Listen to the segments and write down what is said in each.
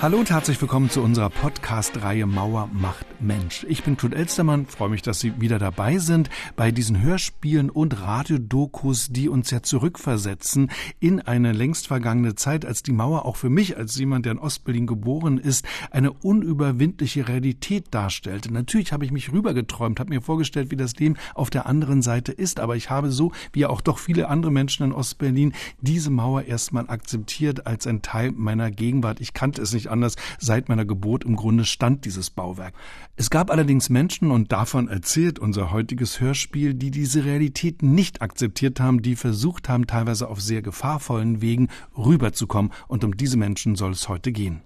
Hallo und herzlich willkommen zu unserer Podcast-Reihe Mauer macht Mensch. Ich bin Kurt Elstermann, freue mich, dass Sie wieder dabei sind bei diesen Hörspielen und Radiodokus, die uns ja zurückversetzen in eine längst vergangene Zeit, als die Mauer auch für mich, als jemand, der in Ostberlin geboren ist, eine unüberwindliche Realität darstellte. Natürlich habe ich mich rübergeträumt, habe mir vorgestellt, wie das Leben auf der anderen Seite ist, aber ich habe so, wie auch doch viele andere Menschen in Ostberlin, diese Mauer erstmal akzeptiert als ein Teil meiner Gegenwart. Ich kannte es nicht anders. Seit meiner Geburt im Grunde stand dieses Bauwerk. Es gab allerdings Menschen, und davon erzählt unser heutiges Hörspiel, die diese Realität nicht akzeptiert haben, die versucht haben, teilweise auf sehr gefahrvollen Wegen rüberzukommen. Und um diese Menschen soll es heute gehen.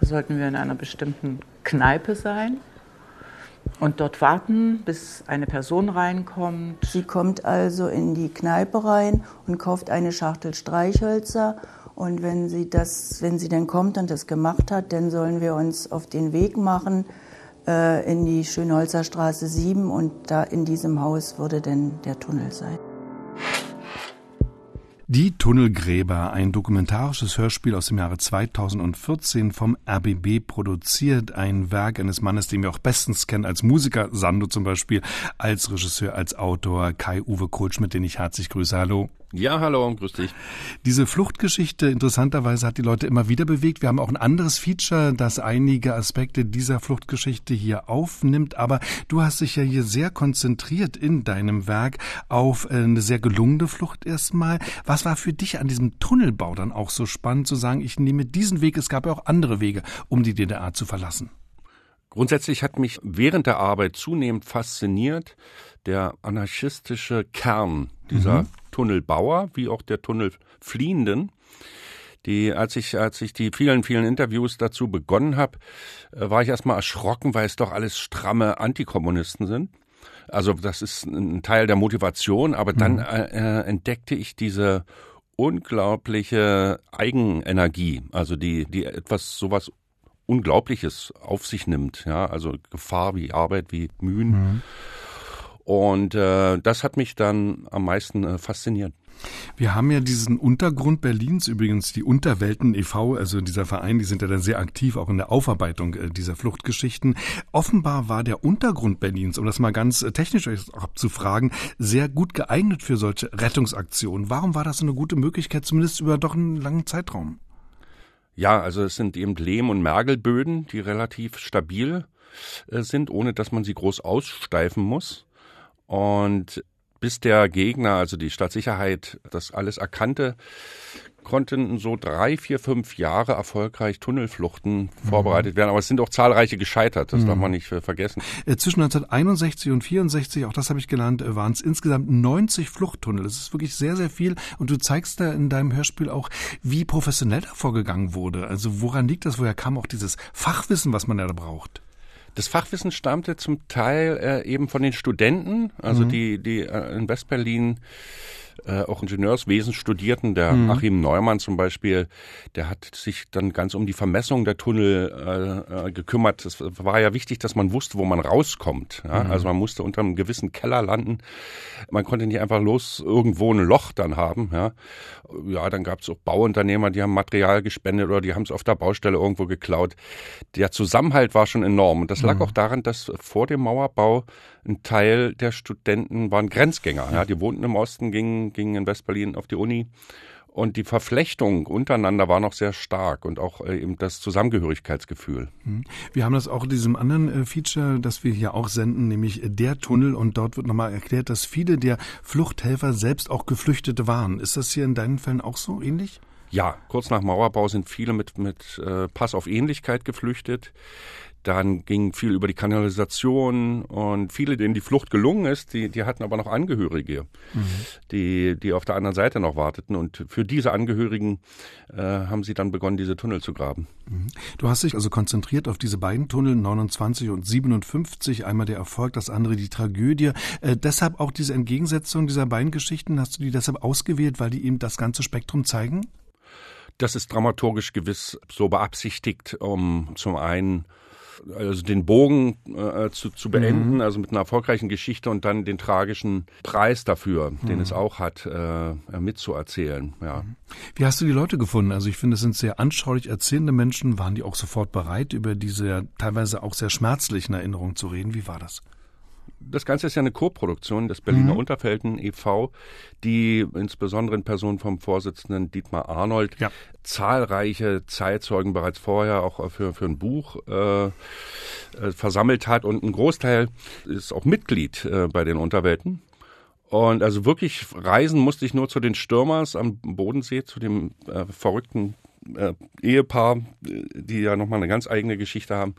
Sollten wir in einer bestimmten Kneipe sein? und dort warten, bis eine Person reinkommt. Sie kommt also in die Kneipe rein und kauft eine Schachtel Streichhölzer und wenn sie das, wenn sie dann kommt und das gemacht hat, dann sollen wir uns auf den Weg machen äh, in die Schönholzer Straße 7 und da in diesem Haus würde dann der Tunnel sein. Die Tunnelgräber, ein dokumentarisches Hörspiel aus dem Jahre 2014 vom RBB produziert, ein Werk eines Mannes, den wir auch bestens kennen als Musiker, Sando zum Beispiel, als Regisseur, als Autor, Kai-Uwe Kohlschmidt, den ich herzlich grüße. Hallo. Ja, hallo und grüß dich. Diese Fluchtgeschichte, interessanterweise, hat die Leute immer wieder bewegt. Wir haben auch ein anderes Feature, das einige Aspekte dieser Fluchtgeschichte hier aufnimmt. Aber du hast dich ja hier sehr konzentriert in deinem Werk auf eine sehr gelungene Flucht erstmal. Was war für dich an diesem Tunnelbau dann auch so spannend zu sagen, ich nehme diesen Weg, es gab ja auch andere Wege, um die DDR zu verlassen? Grundsätzlich hat mich während der Arbeit zunehmend fasziniert der anarchistische Kern dieser mhm. Tunnelbauer wie auch der Tunnelfliehenden. Die, als ich, als ich die vielen, vielen Interviews dazu begonnen habe, äh, war ich erstmal erschrocken, weil es doch alles stramme Antikommunisten sind. Also das ist ein Teil der Motivation, aber dann mhm. äh, äh, entdeckte ich diese unglaubliche Eigenenergie, also die, die etwas sowas Unglaubliches auf sich nimmt, ja, also Gefahr wie Arbeit, wie Mühen. Mhm. Und äh, das hat mich dann am meisten äh, fasziniert. Wir haben ja diesen Untergrund Berlins, übrigens die Unterwelten e.V., also dieser Verein, die sind ja dann sehr aktiv auch in der Aufarbeitung äh, dieser Fluchtgeschichten. Offenbar war der Untergrund Berlins, um das mal ganz äh, technisch abzufragen, sehr gut geeignet für solche Rettungsaktionen. Warum war das eine gute Möglichkeit, zumindest über doch einen langen Zeitraum? Ja, also es sind eben Lehm- und Mergelböden, die relativ stabil äh, sind, ohne dass man sie groß aussteifen muss. Und bis der Gegner, also die Staatssicherheit, das alles erkannte, konnten so drei, vier, fünf Jahre erfolgreich Tunnelfluchten mhm. vorbereitet werden. Aber es sind auch zahlreiche gescheitert, das mhm. darf man nicht vergessen. Äh, zwischen 1961 und 64, auch das habe ich gelernt, äh, waren es insgesamt 90 Fluchttunnel. Das ist wirklich sehr, sehr viel. Und du zeigst da in deinem Hörspiel auch, wie professionell da vorgegangen wurde. Also woran liegt das? Woher kam auch dieses Fachwissen, was man da braucht? Das Fachwissen stammte zum Teil äh, eben von den Studenten, also mhm. die, die äh, in Westberlin äh, auch Ingenieurswesen studierten. Der mhm. Achim Neumann zum Beispiel, der hat sich dann ganz um die Vermessung der Tunnel äh, äh, gekümmert. Es war ja wichtig, dass man wusste, wo man rauskommt. Ja? Mhm. Also man musste unter einem gewissen Keller landen. Man konnte nicht einfach los irgendwo ein Loch dann haben. Ja, ja dann gab es auch Bauunternehmer, die haben Material gespendet oder die haben es auf der Baustelle irgendwo geklaut. Der Zusammenhalt war schon enorm. Und das lag mhm. auch daran, dass vor dem Mauerbau ein Teil der Studenten waren Grenzgänger. Ja, die wohnten im Osten, gingen, gingen in Westberlin auf die Uni. Und die Verflechtung untereinander war noch sehr stark und auch äh, eben das Zusammengehörigkeitsgefühl. Mhm. Wir haben das auch in diesem anderen äh, Feature, das wir hier auch senden, nämlich der Tunnel. Und dort wird nochmal erklärt, dass viele der Fluchthelfer selbst auch Geflüchtete waren. Ist das hier in deinen Fällen auch so ähnlich? Ja, kurz nach Mauerbau sind viele mit, mit äh, Pass auf Ähnlichkeit geflüchtet. Dann ging viel über die Kanalisation und viele, denen die Flucht gelungen ist, die, die hatten aber noch Angehörige, mhm. die, die auf der anderen Seite noch warteten. Und für diese Angehörigen äh, haben sie dann begonnen, diese Tunnel zu graben. Mhm. Du hast dich also konzentriert auf diese beiden Tunnel, 29 und 57, einmal der Erfolg, das andere die Tragödie. Äh, deshalb auch diese Entgegensetzung dieser beiden Geschichten, hast du die deshalb ausgewählt, weil die eben das ganze Spektrum zeigen? Das ist dramaturgisch gewiss so beabsichtigt, um zum einen also den Bogen äh, zu, zu beenden, mhm. also mit einer erfolgreichen Geschichte und dann den tragischen Preis dafür, mhm. den es auch hat, äh, mitzuerzählen. Ja. Mhm. Wie hast du die Leute gefunden? Also ich finde, es sind sehr anschaulich erzählende Menschen. Waren die auch sofort bereit, über diese teilweise auch sehr schmerzlichen Erinnerungen zu reden? Wie war das? Das Ganze ist ja eine Co-Produktion des Berliner mhm. Unterfelden e.V., die insbesondere in Person vom Vorsitzenden Dietmar Arnold ja. zahlreiche Zeitzeugen bereits vorher auch für, für ein Buch äh, äh, versammelt hat und ein Großteil ist auch Mitglied äh, bei den Unterwelten. Und also wirklich reisen musste ich nur zu den Stürmers am Bodensee, zu dem äh, verrückten äh, Ehepaar, die ja nochmal eine ganz eigene Geschichte haben.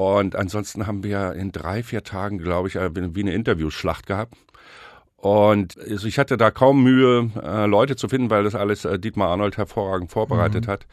Und ansonsten haben wir in drei, vier Tagen, glaube ich, äh, wie eine Interviewschlacht gehabt. Und also ich hatte da kaum Mühe, äh, Leute zu finden, weil das alles äh, Dietmar Arnold hervorragend vorbereitet mhm. hat.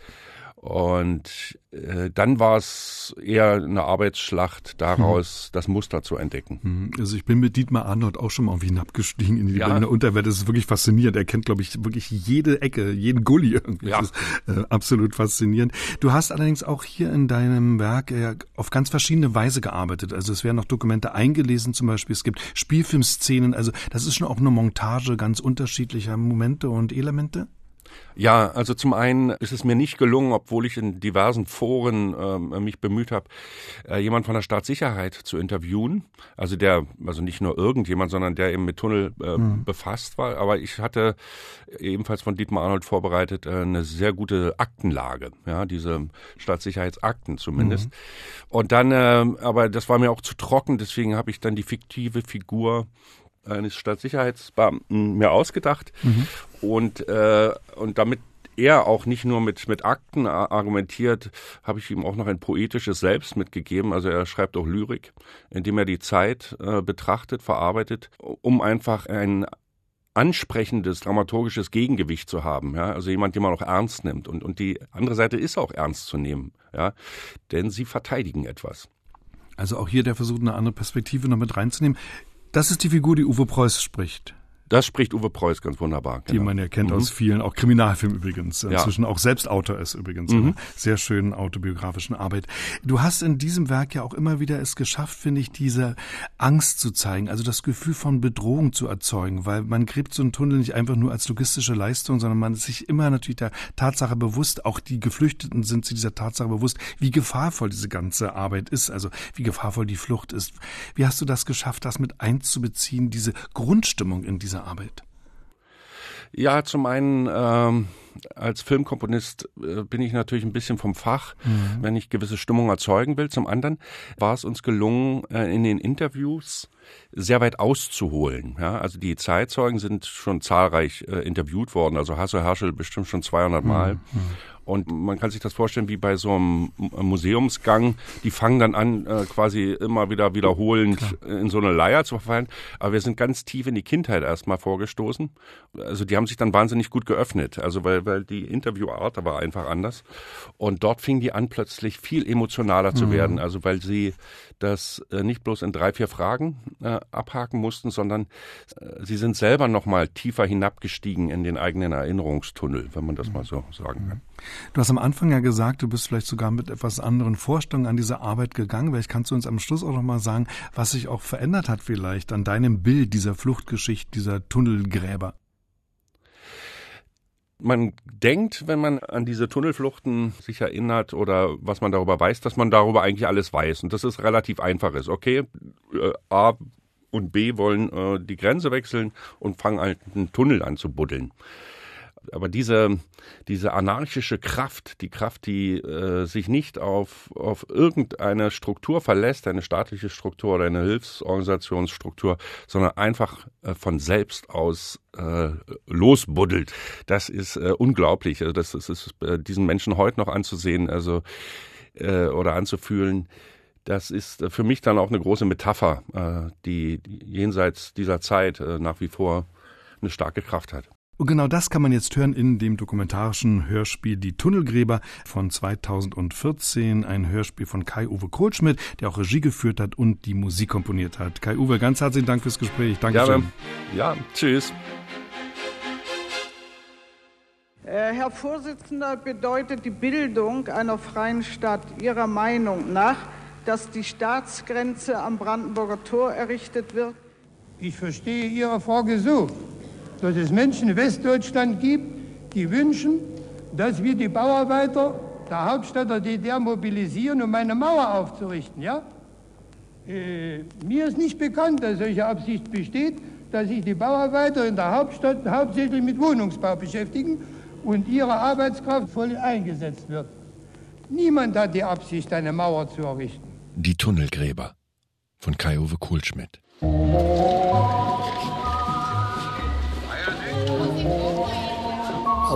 Und äh, dann war es eher eine Arbeitsschlacht, daraus mhm. das Muster zu entdecken. Mhm. Also ich bin mit Dietmar Arnold auch schon mal irgendwie hinabgestiegen in die ja. Berliner Unterwelt. Das ist wirklich faszinierend. Er kennt, glaube ich, wirklich jede Ecke, jeden Gully irgendwie. Ja. Das ist äh, absolut faszinierend. Du hast allerdings auch hier in deinem Werk äh, auf ganz verschiedene Weise gearbeitet. Also es werden noch Dokumente eingelesen zum Beispiel. Es gibt Spielfilmszenen. Also das ist schon auch eine Montage ganz unterschiedlicher Momente und Elemente. Ja, also zum einen ist es mir nicht gelungen, obwohl ich in diversen Foren äh, mich bemüht habe, äh, jemand von der Staatssicherheit zu interviewen. Also der, also nicht nur irgendjemand, sondern der eben mit Tunnel äh, mhm. befasst war. Aber ich hatte ebenfalls von Dietmar Arnold vorbereitet äh, eine sehr gute Aktenlage, ja, diese Staatssicherheitsakten zumindest. Mhm. Und dann, äh, aber das war mir auch zu trocken, deswegen habe ich dann die fiktive Figur eines Staatssicherheitsbeamten mir ausgedacht mhm. und, äh, und damit er auch nicht nur mit, mit Akten argumentiert, habe ich ihm auch noch ein poetisches Selbst mitgegeben. Also er schreibt auch Lyrik, indem er die Zeit äh, betrachtet, verarbeitet, um einfach ein ansprechendes, dramaturgisches Gegengewicht zu haben. Ja? Also jemand, den man auch ernst nimmt. Und, und die andere Seite ist auch ernst zu nehmen, ja? denn sie verteidigen etwas. Also auch hier der Versuch, eine andere Perspektive noch mit reinzunehmen. Das ist die Figur, die Uwe Preuß spricht. Das spricht Uwe Preuß ganz wunderbar. Genau. Die man ja kennt mhm. aus vielen, auch Kriminalfilmen übrigens. Inzwischen ja. auch selbst Autor ist übrigens. Mhm. Sehr schönen autobiografischen Arbeit. Du hast in diesem Werk ja auch immer wieder es geschafft, finde ich, diese Angst zu zeigen, also das Gefühl von Bedrohung zu erzeugen, weil man gräbt so einen Tunnel nicht einfach nur als logistische Leistung, sondern man ist sich immer natürlich der Tatsache bewusst, auch die Geflüchteten sind sich dieser Tatsache bewusst, wie gefahrvoll diese ganze Arbeit ist, also wie gefahrvoll die Flucht ist. Wie hast du das geschafft, das mit einzubeziehen, diese Grundstimmung in dieser diese Arbeit? Ja, zum einen ähm, als Filmkomponist äh, bin ich natürlich ein bisschen vom Fach, mhm. wenn ich gewisse Stimmung erzeugen will. Zum anderen war es uns gelungen, äh, in den Interviews sehr weit auszuholen. Ja, also die Zeitzeugen sind schon zahlreich äh, interviewt worden, also Hasse Herschel bestimmt schon 200 Mal. Mhm. Und man kann sich das vorstellen wie bei so einem Museumsgang. Die fangen dann an, äh, quasi immer wieder wiederholend Klar. in so eine Leier zu verfallen. Aber wir sind ganz tief in die Kindheit erstmal vorgestoßen. Also die haben sich dann wahnsinnig gut geöffnet. Also weil, weil die Interviewart war einfach anders. Und dort fingen die an, plötzlich viel emotionaler zu mhm. werden. Also weil sie das äh, nicht bloß in drei, vier Fragen äh, abhaken mussten, sondern äh, sie sind selber noch mal tiefer hinabgestiegen in den eigenen Erinnerungstunnel, wenn man das mal so sagen kann. Du hast am Anfang ja gesagt, du bist vielleicht sogar mit etwas anderen Vorstellungen an diese Arbeit gegangen. Vielleicht kannst du uns am Schluss auch noch mal sagen, was sich auch verändert hat vielleicht an deinem Bild dieser Fluchtgeschichte, dieser Tunnelgräber man denkt, wenn man an diese Tunnelfluchten sich erinnert oder was man darüber weiß, dass man darüber eigentlich alles weiß und dass es relativ einfach ist. Okay, äh, A und B wollen äh, die Grenze wechseln und fangen halt einen Tunnel an zu buddeln aber diese, diese anarchische Kraft, die Kraft, die äh, sich nicht auf, auf irgendeine Struktur verlässt, eine staatliche Struktur oder eine Hilfsorganisationsstruktur, sondern einfach äh, von selbst aus äh, losbuddelt, das ist äh, unglaublich. Also das, das ist äh, diesen Menschen heute noch anzusehen, also äh, oder anzufühlen. Das ist für mich dann auch eine große Metapher, die, jenseits dieser Zeit nach wie vor eine starke Kraft hat. Und genau das kann man jetzt hören in dem dokumentarischen Hörspiel Die Tunnelgräber von 2014. Ein Hörspiel von Kai-Uwe Kohlschmidt, der auch Regie geführt hat und die Musik komponiert hat. Kai-Uwe, ganz herzlichen Dank fürs Gespräch. Dankeschön. Ja, ja tschüss. Äh, Herr Vorsitzender, bedeutet die Bildung einer freien Stadt Ihrer Meinung nach dass die Staatsgrenze am Brandenburger Tor errichtet wird? Ich verstehe Ihre Frage so, dass es Menschen in Westdeutschland gibt, die wünschen, dass wir die Bauarbeiter der Hauptstadt der DDR mobilisieren, um eine Mauer aufzurichten. Ja? Äh, mir ist nicht bekannt, dass solche Absicht besteht, dass sich die Bauarbeiter in der Hauptstadt hauptsächlich mit Wohnungsbau beschäftigen und ihre Arbeitskraft voll eingesetzt wird. Niemand hat die Absicht, eine Mauer zu errichten. Die Tunnelgräber von Kai-Uwe Kohlschmidt.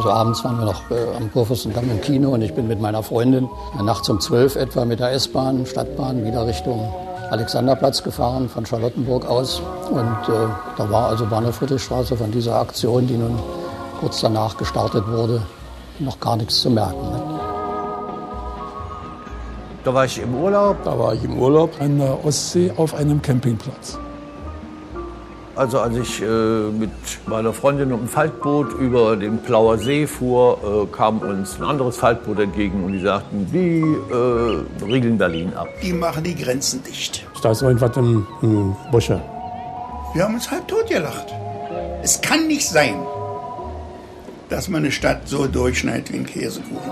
Also abends waren wir noch äh, am Kurfürstendamm im Kino und ich bin mit meiner Freundin nachts um zwölf etwa mit der S-Bahn, Stadtbahn wieder Richtung Alexanderplatz gefahren von Charlottenburg aus. Und äh, da war also Bahnhof Friedrichstraße von dieser Aktion, die nun kurz danach gestartet wurde, noch gar nichts zu merken. Ne? Da war ich im Urlaub. Da war ich im Urlaub an der Ostsee auf einem Campingplatz. Also als ich äh, mit meiner Freundin um ein Faltboot über den Plauer See fuhr, äh, kam uns ein anderes Faltboot entgegen und die sagten, die äh, riegeln Berlin ab. Die machen die Grenzen dicht. Da ist irgendwas im, im Busche. Wir haben uns halb tot gelacht. Es kann nicht sein, dass man eine Stadt so durchschneidet wie ein Käsekuchen.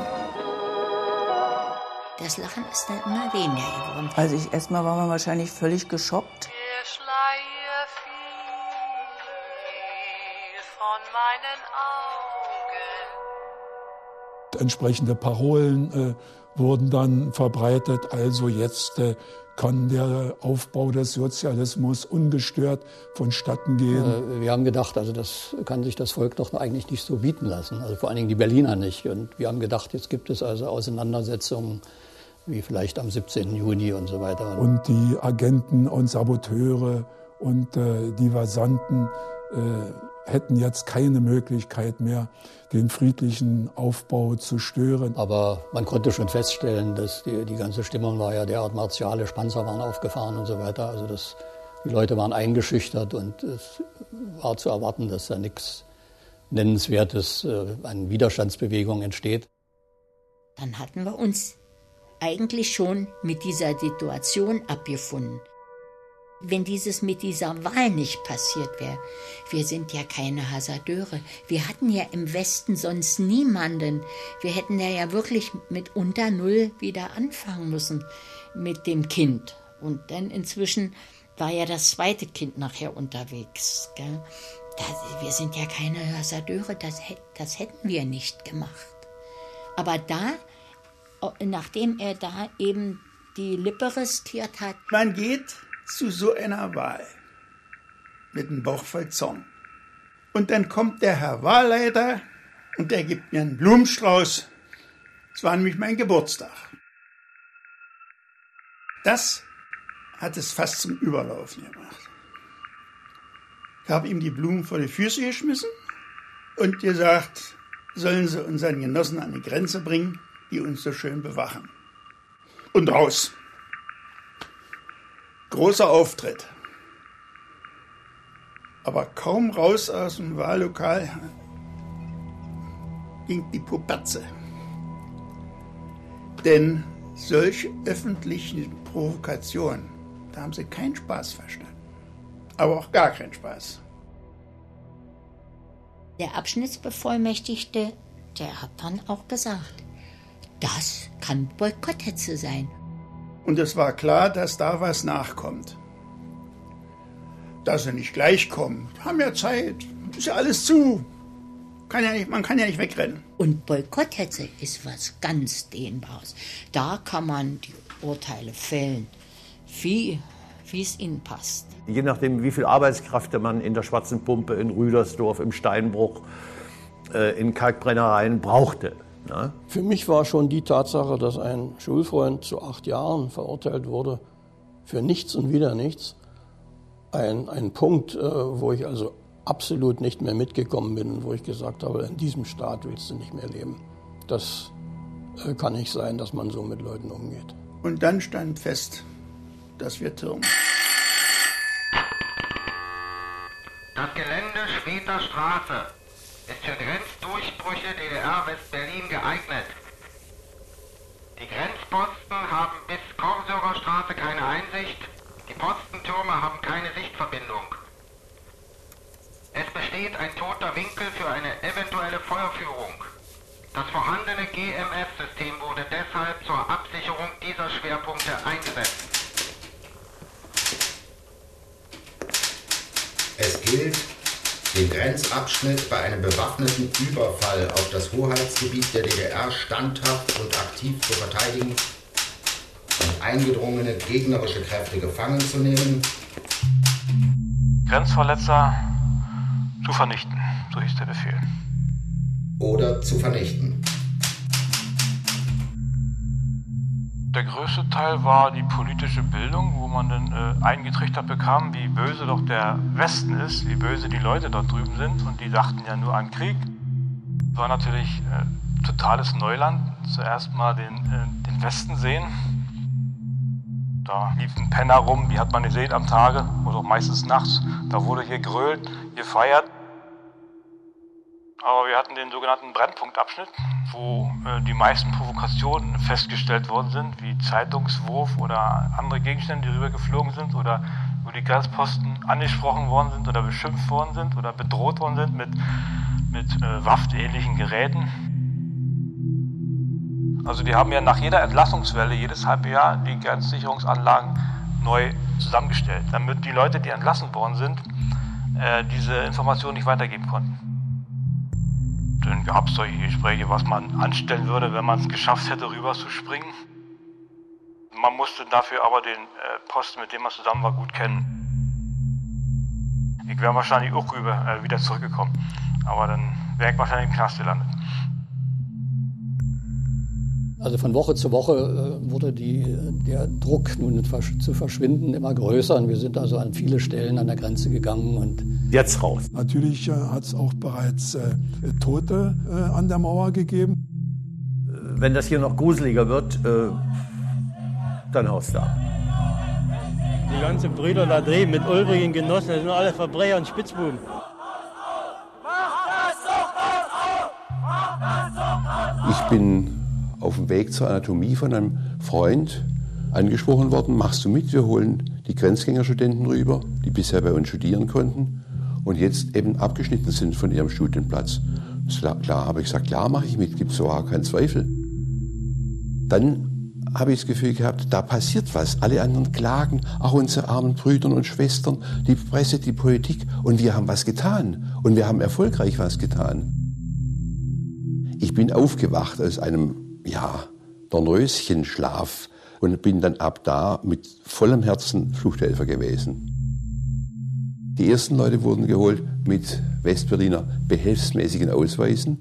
Das Lachen ist dann immer weniger geworden. Also ich erstmal war man wahrscheinlich völlig geschockt. Der Schleier Entsprechende Parolen äh, wurden dann verbreitet. Also jetzt äh, kann der Aufbau des Sozialismus ungestört vonstatten gehen. Äh, wir haben gedacht, also das kann sich das Volk doch eigentlich nicht so bieten lassen. Also vor allen Dingen die Berliner nicht. Und wir haben gedacht, jetzt gibt es also Auseinandersetzungen wie vielleicht am 17. Juni und so weiter. Und die Agenten und Saboteure und äh, die Versanten äh, hätten jetzt keine Möglichkeit mehr, den friedlichen Aufbau zu stören. Aber man konnte schon feststellen, dass die, die ganze Stimmung war ja derart martialisch, Panzer waren aufgefahren und so weiter. Also das, die Leute waren eingeschüchtert und es war zu erwarten, dass da nichts Nennenswertes äh, an Widerstandsbewegung entsteht. Dann hatten wir uns eigentlich schon mit dieser Situation abgefunden. Wenn dieses mit dieser Wahl nicht passiert wäre, wir sind ja keine Hasardeure. Wir hatten ja im Westen sonst niemanden. Wir hätten ja, wirklich mit unter Null wieder anfangen müssen mit dem Kind. Und dann inzwischen war ja das zweite Kind nachher unterwegs. Gell? Das, wir sind ja keine Hasardeure, das, das hätten wir nicht gemacht. Aber da nachdem er da eben die Lippe riskiert hat. Man geht zu so einer Wahl mit einem Bauch voll Zorn. Und dann kommt der Herr Wahlleiter und der gibt mir einen Blumenstrauß. Es war nämlich mein Geburtstag. Das hat es fast zum Überlaufen gemacht. Ich habe ihm die Blumen vor die Füße geschmissen und gesagt, sollen sie unseren Genossen an die Grenze bringen die uns so schön bewachen. Und raus. Großer Auftritt. Aber kaum raus aus dem Wahllokal ging die Puperze. Denn solche öffentlichen Provokationen, da haben sie keinen Spaß verstanden. Aber auch gar keinen Spaß. Der Abschnittsbevollmächtigte, der hat dann auch gesagt, das kann Boykotthetze sein. Und es war klar, dass da was nachkommt. Dass sie nicht gleich kommen. Haben ja Zeit. Ist ja alles zu. Kann ja nicht, man kann ja nicht wegrennen. Und Boykotthetze ist was ganz Dehnbares. Da kann man die Urteile fällen, wie, wie es ihnen passt. Je nachdem, wie viel Arbeitskräfte man in der Schwarzen Pumpe, in Rüdersdorf, im Steinbruch, äh, in Kalkbrennereien brauchte. Na? Für mich war schon die Tatsache, dass ein Schulfreund zu acht Jahren verurteilt wurde, für nichts und wieder nichts, ein, ein Punkt, äh, wo ich also absolut nicht mehr mitgekommen bin und wo ich gesagt habe, in diesem Staat willst du nicht mehr leben. Das äh, kann nicht sein, dass man so mit Leuten umgeht. Und dann stand fest, dass wir türmen. Das Gelände Schweter Straße ist für Grenzdurchbrüche DDR West-Berlin geeignet. Die Grenzposten haben bis Korsurer Straße keine Einsicht. Die Postentürme haben keine Sichtverbindung. Es besteht ein toter Winkel für eine eventuelle Feuerführung. Das vorhandene GMS-System wurde deshalb zur Absicherung dieser Schwerpunkte eingesetzt. Es gilt, den Grenzabschnitt bei einem bewaffneten Überfall auf das Hoheitsgebiet der DDR standhaft und aktiv zu verteidigen und eingedrungene gegnerische Kräfte gefangen zu nehmen. Grenzverletzer zu vernichten, so hieß der Befehl. Oder zu vernichten. Der größte Teil war die politische Bildung, wo man dann äh, eingetrichtert bekam, wie böse doch der Westen ist, wie böse die Leute dort drüben sind. Und die dachten ja nur an Krieg. War natürlich äh, totales Neuland. Zuerst mal den, äh, den Westen sehen. Da liefen Penner rum, die hat man gesehen am Tage oder auch meistens nachts. Da wurde hier grölt, gefeiert. Aber wir hatten den sogenannten Brennpunktabschnitt, wo äh, die meisten Provokationen festgestellt worden sind, wie Zeitungswurf oder andere Gegenstände, die rübergeflogen sind oder wo die Grenzposten angesprochen worden sind oder beschimpft worden sind oder bedroht worden sind mit, mit äh, waffenähnlichen Geräten. Also die haben ja nach jeder Entlassungswelle jedes halbe Jahr die Grenzsicherungsanlagen neu zusammengestellt, damit die Leute, die entlassen worden sind, äh, diese Informationen nicht weitergeben konnten. Dann gab es solche Gespräche, was man anstellen würde, wenn man es geschafft hätte, rüber zu springen. Man musste dafür aber den äh, Posten, mit dem man zusammen war, gut kennen. Ich wäre wahrscheinlich auch rüber äh, wieder zurückgekommen. Aber dann wäre ich wahrscheinlich im Knast gelandet. Also von Woche zu Woche äh, wurde die, der Druck, nun zu verschwinden, immer größer. Und wir sind also an viele Stellen an der Grenze gegangen und jetzt raus. Natürlich äh, hat es auch bereits äh, Tote äh, an der Mauer gegeben. Wenn das hier noch gruseliger wird, dann haust du ab. Die ganzen Brüder da drüben mit ulbrigen Genossen, das sind alle Verbrecher und Spitzbuben. Ich bin auf dem Weg zur Anatomie von einem Freund angesprochen worden, machst du mit, wir holen die Grenzgängerstudenten rüber, die bisher bei uns studieren konnten und jetzt eben abgeschnitten sind von ihrem Studienplatz. Klar, klar habe ich gesagt, klar mache ich mit, gibt es überhaupt keinen Zweifel. Dann habe ich das Gefühl gehabt, da passiert was. Alle anderen klagen, auch unsere armen Brüder und Schwestern, die Presse, die Politik. Und wir haben was getan. Und wir haben erfolgreich was getan. Ich bin aufgewacht aus einem ja, Dornröschenschlaf und bin dann ab da mit vollem Herzen Fluchthelfer gewesen. Die ersten Leute wurden geholt mit Westberliner behelfsmäßigen Ausweisen.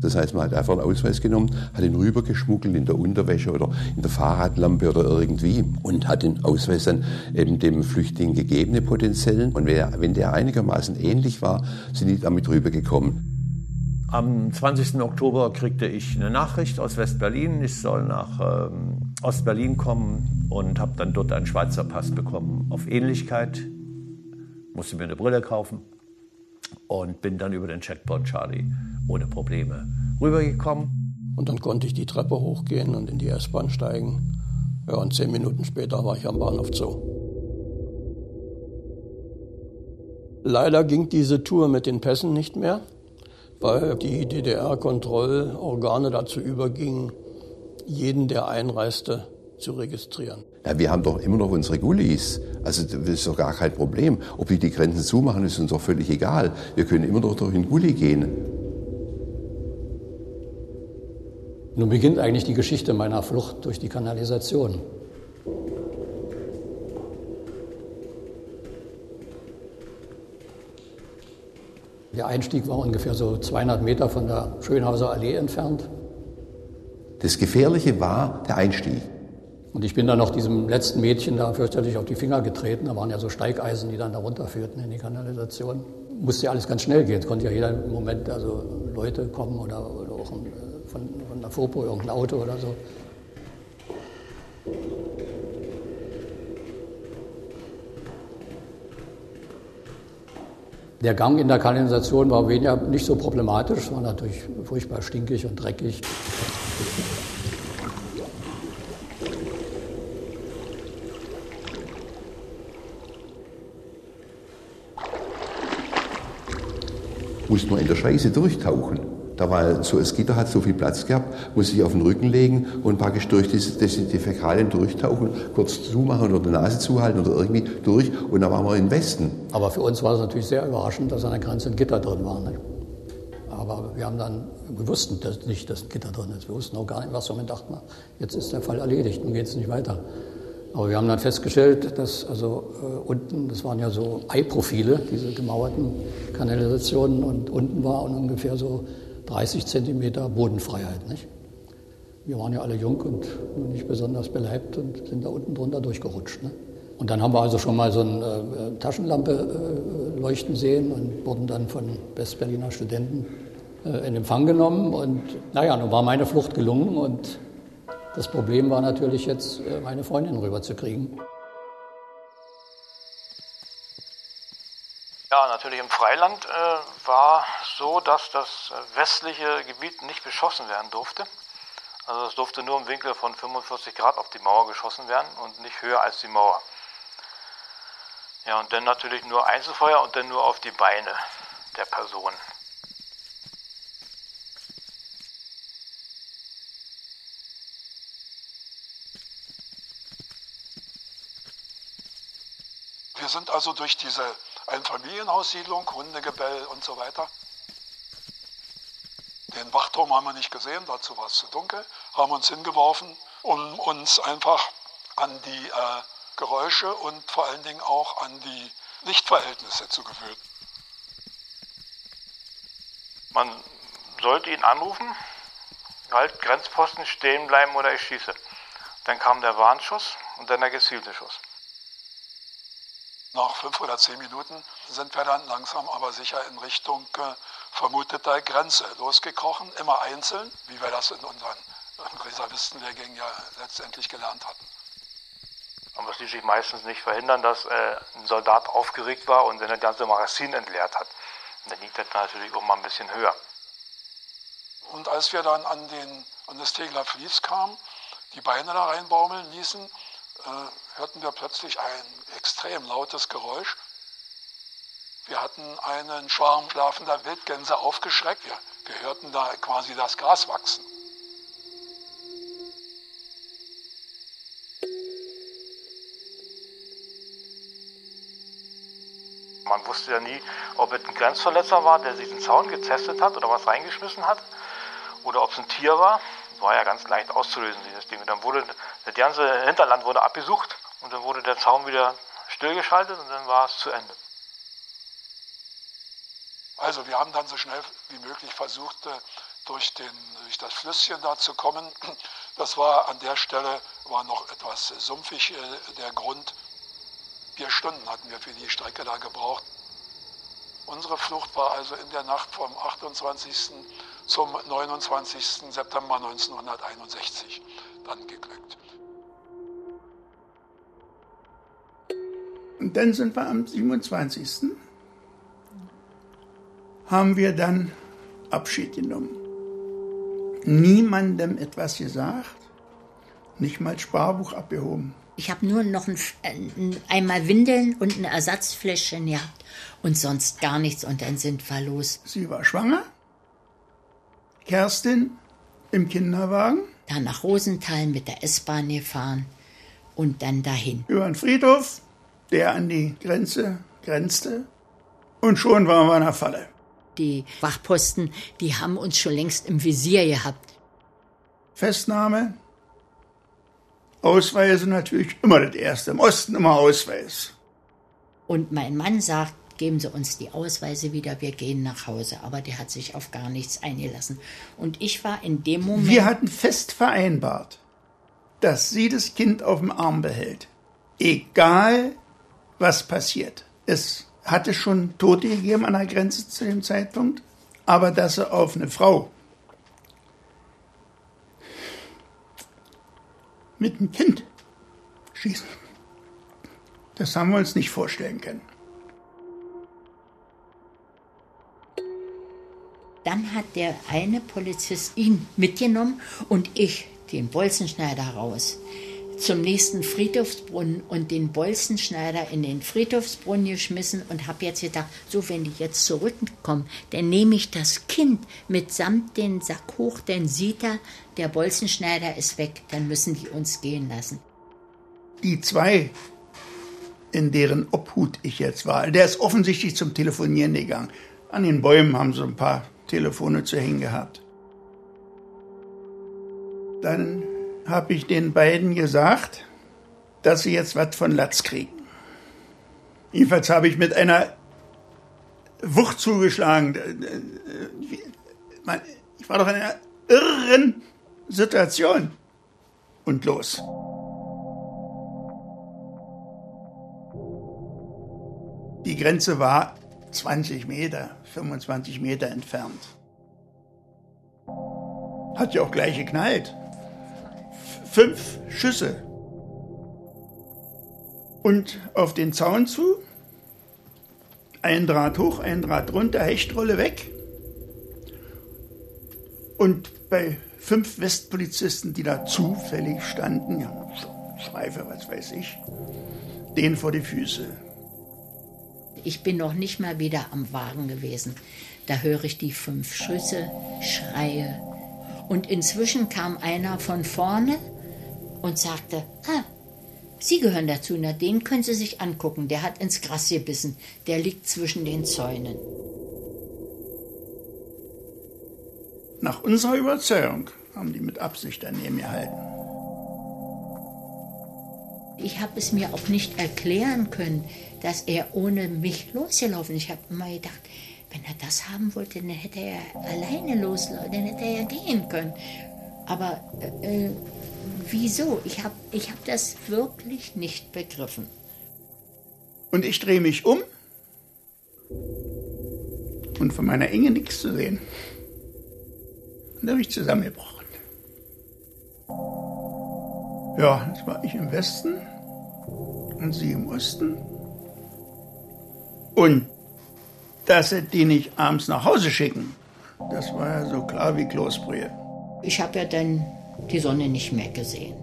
Das heißt, man hat einfach einen Ausweis genommen, hat ihn rübergeschmuggelt in der Unterwäsche oder in der Fahrradlampe oder irgendwie und hat den Ausweis dann eben dem Flüchtling gegeben, den potenziellen. Und wenn der einigermaßen ähnlich war, sind die damit rübergekommen. Am 20. Oktober kriegte ich eine Nachricht aus West-Berlin. Ich soll nach ähm, Ost-Berlin kommen und habe dann dort einen Schweizer Pass bekommen auf Ähnlichkeit. Musste mir eine Brille kaufen und bin dann über den Checkpoint Charlie ohne Probleme rübergekommen. Und dann konnte ich die Treppe hochgehen und in die S-Bahn steigen. Ja, und zehn Minuten später war ich am Bahnhof Zoo. Leider ging diese Tour mit den Pässen nicht mehr weil die DDR-Kontrollorgane dazu übergingen, jeden, der einreiste, zu registrieren. Ja, wir haben doch immer noch unsere Gullis. Also das ist doch gar kein Problem. Ob die die Grenzen zumachen, ist uns doch völlig egal. Wir können immer noch durch den Gulli gehen. Nun beginnt eigentlich die Geschichte meiner Flucht durch die Kanalisation. Der Einstieg war ungefähr so 200 Meter von der Schönhauser Allee entfernt. Das Gefährliche war der Einstieg. Und ich bin dann noch diesem letzten Mädchen da fürchterlich auf die Finger getreten. Da waren ja so Steigeisen, die dann da runterführten in die Kanalisation. Musste ja alles ganz schnell gehen. Es konnte ja jeder Moment also Leute kommen oder, oder auch ein, von, von der Fopo irgendein Auto oder so. Der Gang in der Kanalisation war weniger, nicht so problematisch, war natürlich furchtbar stinkig und dreckig. Muss man in der Scheiße durchtauchen? Da war so, das Gitter hat so viel Platz gehabt, muss sich auf den Rücken legen und praktisch durch diese, diese, die Fäkalien durchtauchen, kurz zumachen oder die Nase zuhalten oder irgendwie durch und dann waren wir im Westen. Aber für uns war es natürlich sehr überraschend, dass an der Grenze ein Gitter drin war. Ne? Aber wir haben dann, wir wussten dass nicht, dass ein Gitter drin ist. Wir wussten auch gar nicht, was wir dachten, jetzt ist der Fall erledigt, nun geht es nicht weiter. Aber wir haben dann festgestellt, dass also äh, unten, das waren ja so Eiprofile, diese gemauerten Kanalisationen, und unten war ungefähr so 30 Zentimeter Bodenfreiheit. Nicht? Wir waren ja alle jung und nicht besonders beleibt und sind da unten drunter durchgerutscht. Ne? Und dann haben wir also schon mal so eine äh, Taschenlampe äh, leuchten sehen und wurden dann von Westberliner Studenten äh, in Empfang genommen. Und naja, nun war meine Flucht gelungen und das Problem war natürlich jetzt, äh, meine Freundin rüberzukriegen. Ja, natürlich im Freiland äh, war so, dass das westliche Gebiet nicht beschossen werden durfte. Also es durfte nur im Winkel von 45 Grad auf die Mauer geschossen werden und nicht höher als die Mauer. Ja, und dann natürlich nur Einzelfeuer und dann nur auf die Beine der Person. Wir sind also durch diese Einfamilienhaussiedlung, Hundegebell und so weiter. Den Wachturm haben wir nicht gesehen, dazu war es zu dunkel, haben uns hingeworfen, um uns einfach an die äh, Geräusche und vor allen Dingen auch an die Lichtverhältnisse zu gewöhnen. Man sollte ihn anrufen, halt Grenzposten stehen bleiben oder ich schieße. Dann kam der Warnschuss und dann der gezielte Schuss. Nach fünf oder zehn Minuten sind wir dann langsam aber sicher in Richtung äh, vermuteter Grenze losgekrochen, immer einzeln, wie wir das in unseren Reservistenlehrgängen ja letztendlich gelernt hatten. Aber es ließ sich meistens nicht verhindern, dass äh, ein Soldat aufgeregt war und dann das ganze Magazin entleert hat. Und dann liegt das natürlich auch mal ein bisschen höher. Und als wir dann an, den, an das Tegler Fließ kamen, die Beine da reinbaumeln ließen, äh, hörten wir plötzlich ein extrem lautes Geräusch. Wir hatten einen Schwarm schlafender Wildgänse aufgeschreckt. Wir, wir hörten da quasi das Gras wachsen. Man wusste ja nie, ob es ein Grenzverletzer war, der sich den Zaun getestet hat oder was reingeschmissen hat, oder ob es ein Tier war. War ja ganz leicht auszulösen, dieses Ding. Und dann wurde das ganze Hinterland wurde abgesucht und dann wurde der Zaun wieder stillgeschaltet und dann war es zu Ende. Also wir haben dann so schnell wie möglich versucht, äh, durch, den, durch das Flüsschen da zu kommen. Das war an der Stelle war noch etwas sumpfig äh, der Grund. Vier Stunden hatten wir für die Strecke da gebraucht. Unsere Flucht war also in der Nacht vom 28. zum 29. September 1961 dann geglückt. Und dann sind wir am 27. haben wir dann Abschied genommen. Niemandem etwas gesagt, nicht mal Sparbuch abgehoben. Ich habe nur noch ein, ein, einmal Windeln und ein Ersatzfläschchen gehabt und sonst gar nichts und dann sind wir los. Sie war schwanger, Kerstin im Kinderwagen. Dann nach Rosenthal mit der S-Bahn gefahren und dann dahin. Über den Friedhof, der an die Grenze grenzte. Und schon waren wir in der Falle. Die Wachposten, die haben uns schon längst im Visier gehabt. Festnahme, Ausweise natürlich immer das Erste. Im Osten immer Ausweis. Und mein Mann sagt, geben Sie uns die Ausweise wieder, wir gehen nach Hause. Aber der hat sich auf gar nichts eingelassen. Und ich war in dem Moment. Wir hatten fest vereinbart, dass sie das Kind auf dem Arm behält. Egal, was passiert. Es hatte schon Tote gegeben an der Grenze zu dem Zeitpunkt, aber dass er auf eine Frau mit einem Kind schießen, das haben wir uns nicht vorstellen können. Dann hat der eine Polizist ihn mitgenommen und ich den Bolzenschneider raus zum nächsten Friedhofsbrunnen und den Bolzenschneider in den Friedhofsbrunnen geschmissen und habe jetzt gedacht, so wenn die jetzt zurückkommen, dann nehme ich das Kind mitsamt den Sack hoch, denn sieht er, der Bolzenschneider ist weg, dann müssen die uns gehen lassen. Die zwei, in deren Obhut ich jetzt war, der ist offensichtlich zum Telefonieren gegangen. An den Bäumen haben sie ein paar Telefone zu hängen gehabt. Dann habe ich den beiden gesagt, dass sie jetzt was von Latz kriegen. Jedenfalls habe ich mit einer Wucht zugeschlagen. Ich war doch in einer irren Situation. Und los. Die Grenze war 20 Meter, 25 Meter entfernt. Hat ja auch gleich geknallt fünf Schüsse. Und auf den Zaun zu, ein Draht hoch, ein Draht runter, Hechtrolle weg. Und bei fünf Westpolizisten, die da zufällig standen, ja, Schweife, was weiß ich, denen vor die Füße. Ich bin noch nicht mal wieder am Wagen gewesen. Da höre ich die fünf Schüsse, Schreie. Und inzwischen kam einer von vorne und sagte, ah, Sie gehören dazu, na den können Sie sich angucken, der hat ins Gras gebissen, der liegt zwischen den Zäunen. Nach unserer Überzeugung haben die mit Absicht daneben gehalten. Ich habe es mir auch nicht erklären können, dass er ohne mich losgelaufen ist. Ich habe immer gedacht, wenn er das haben wollte, dann hätte er alleine loslaufen, dann hätte er ja gehen können. Aber äh, Wieso? Ich habe ich hab das wirklich nicht begriffen. Und ich drehe mich um und von meiner Enge nichts zu sehen. Und da bin ich zusammengebrochen. Ja, jetzt war ich im Westen und sie im Osten. Und dass sie die nicht abends nach Hause schicken, das war ja so klar wie Kloßbrühe. Ich habe ja dann die Sonne nicht mehr gesehen.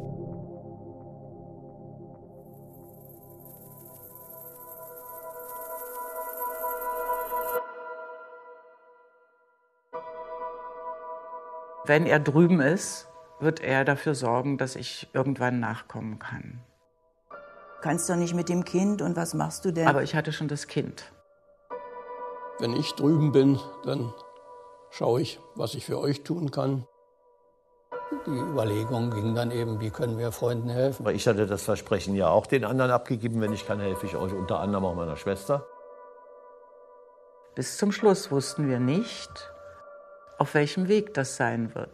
Wenn er drüben ist, wird er dafür sorgen, dass ich irgendwann nachkommen kann. Kannst doch nicht mit dem Kind und was machst du denn? Aber ich hatte schon das Kind. Wenn ich drüben bin, dann schaue ich, was ich für euch tun kann. Die Überlegung ging dann eben, wie können wir Freunden helfen. Weil ich hatte das Versprechen ja auch den anderen abgegeben, wenn ich kann, helfe ich euch, unter anderem auch meiner Schwester. Bis zum Schluss wussten wir nicht, auf welchem Weg das sein wird.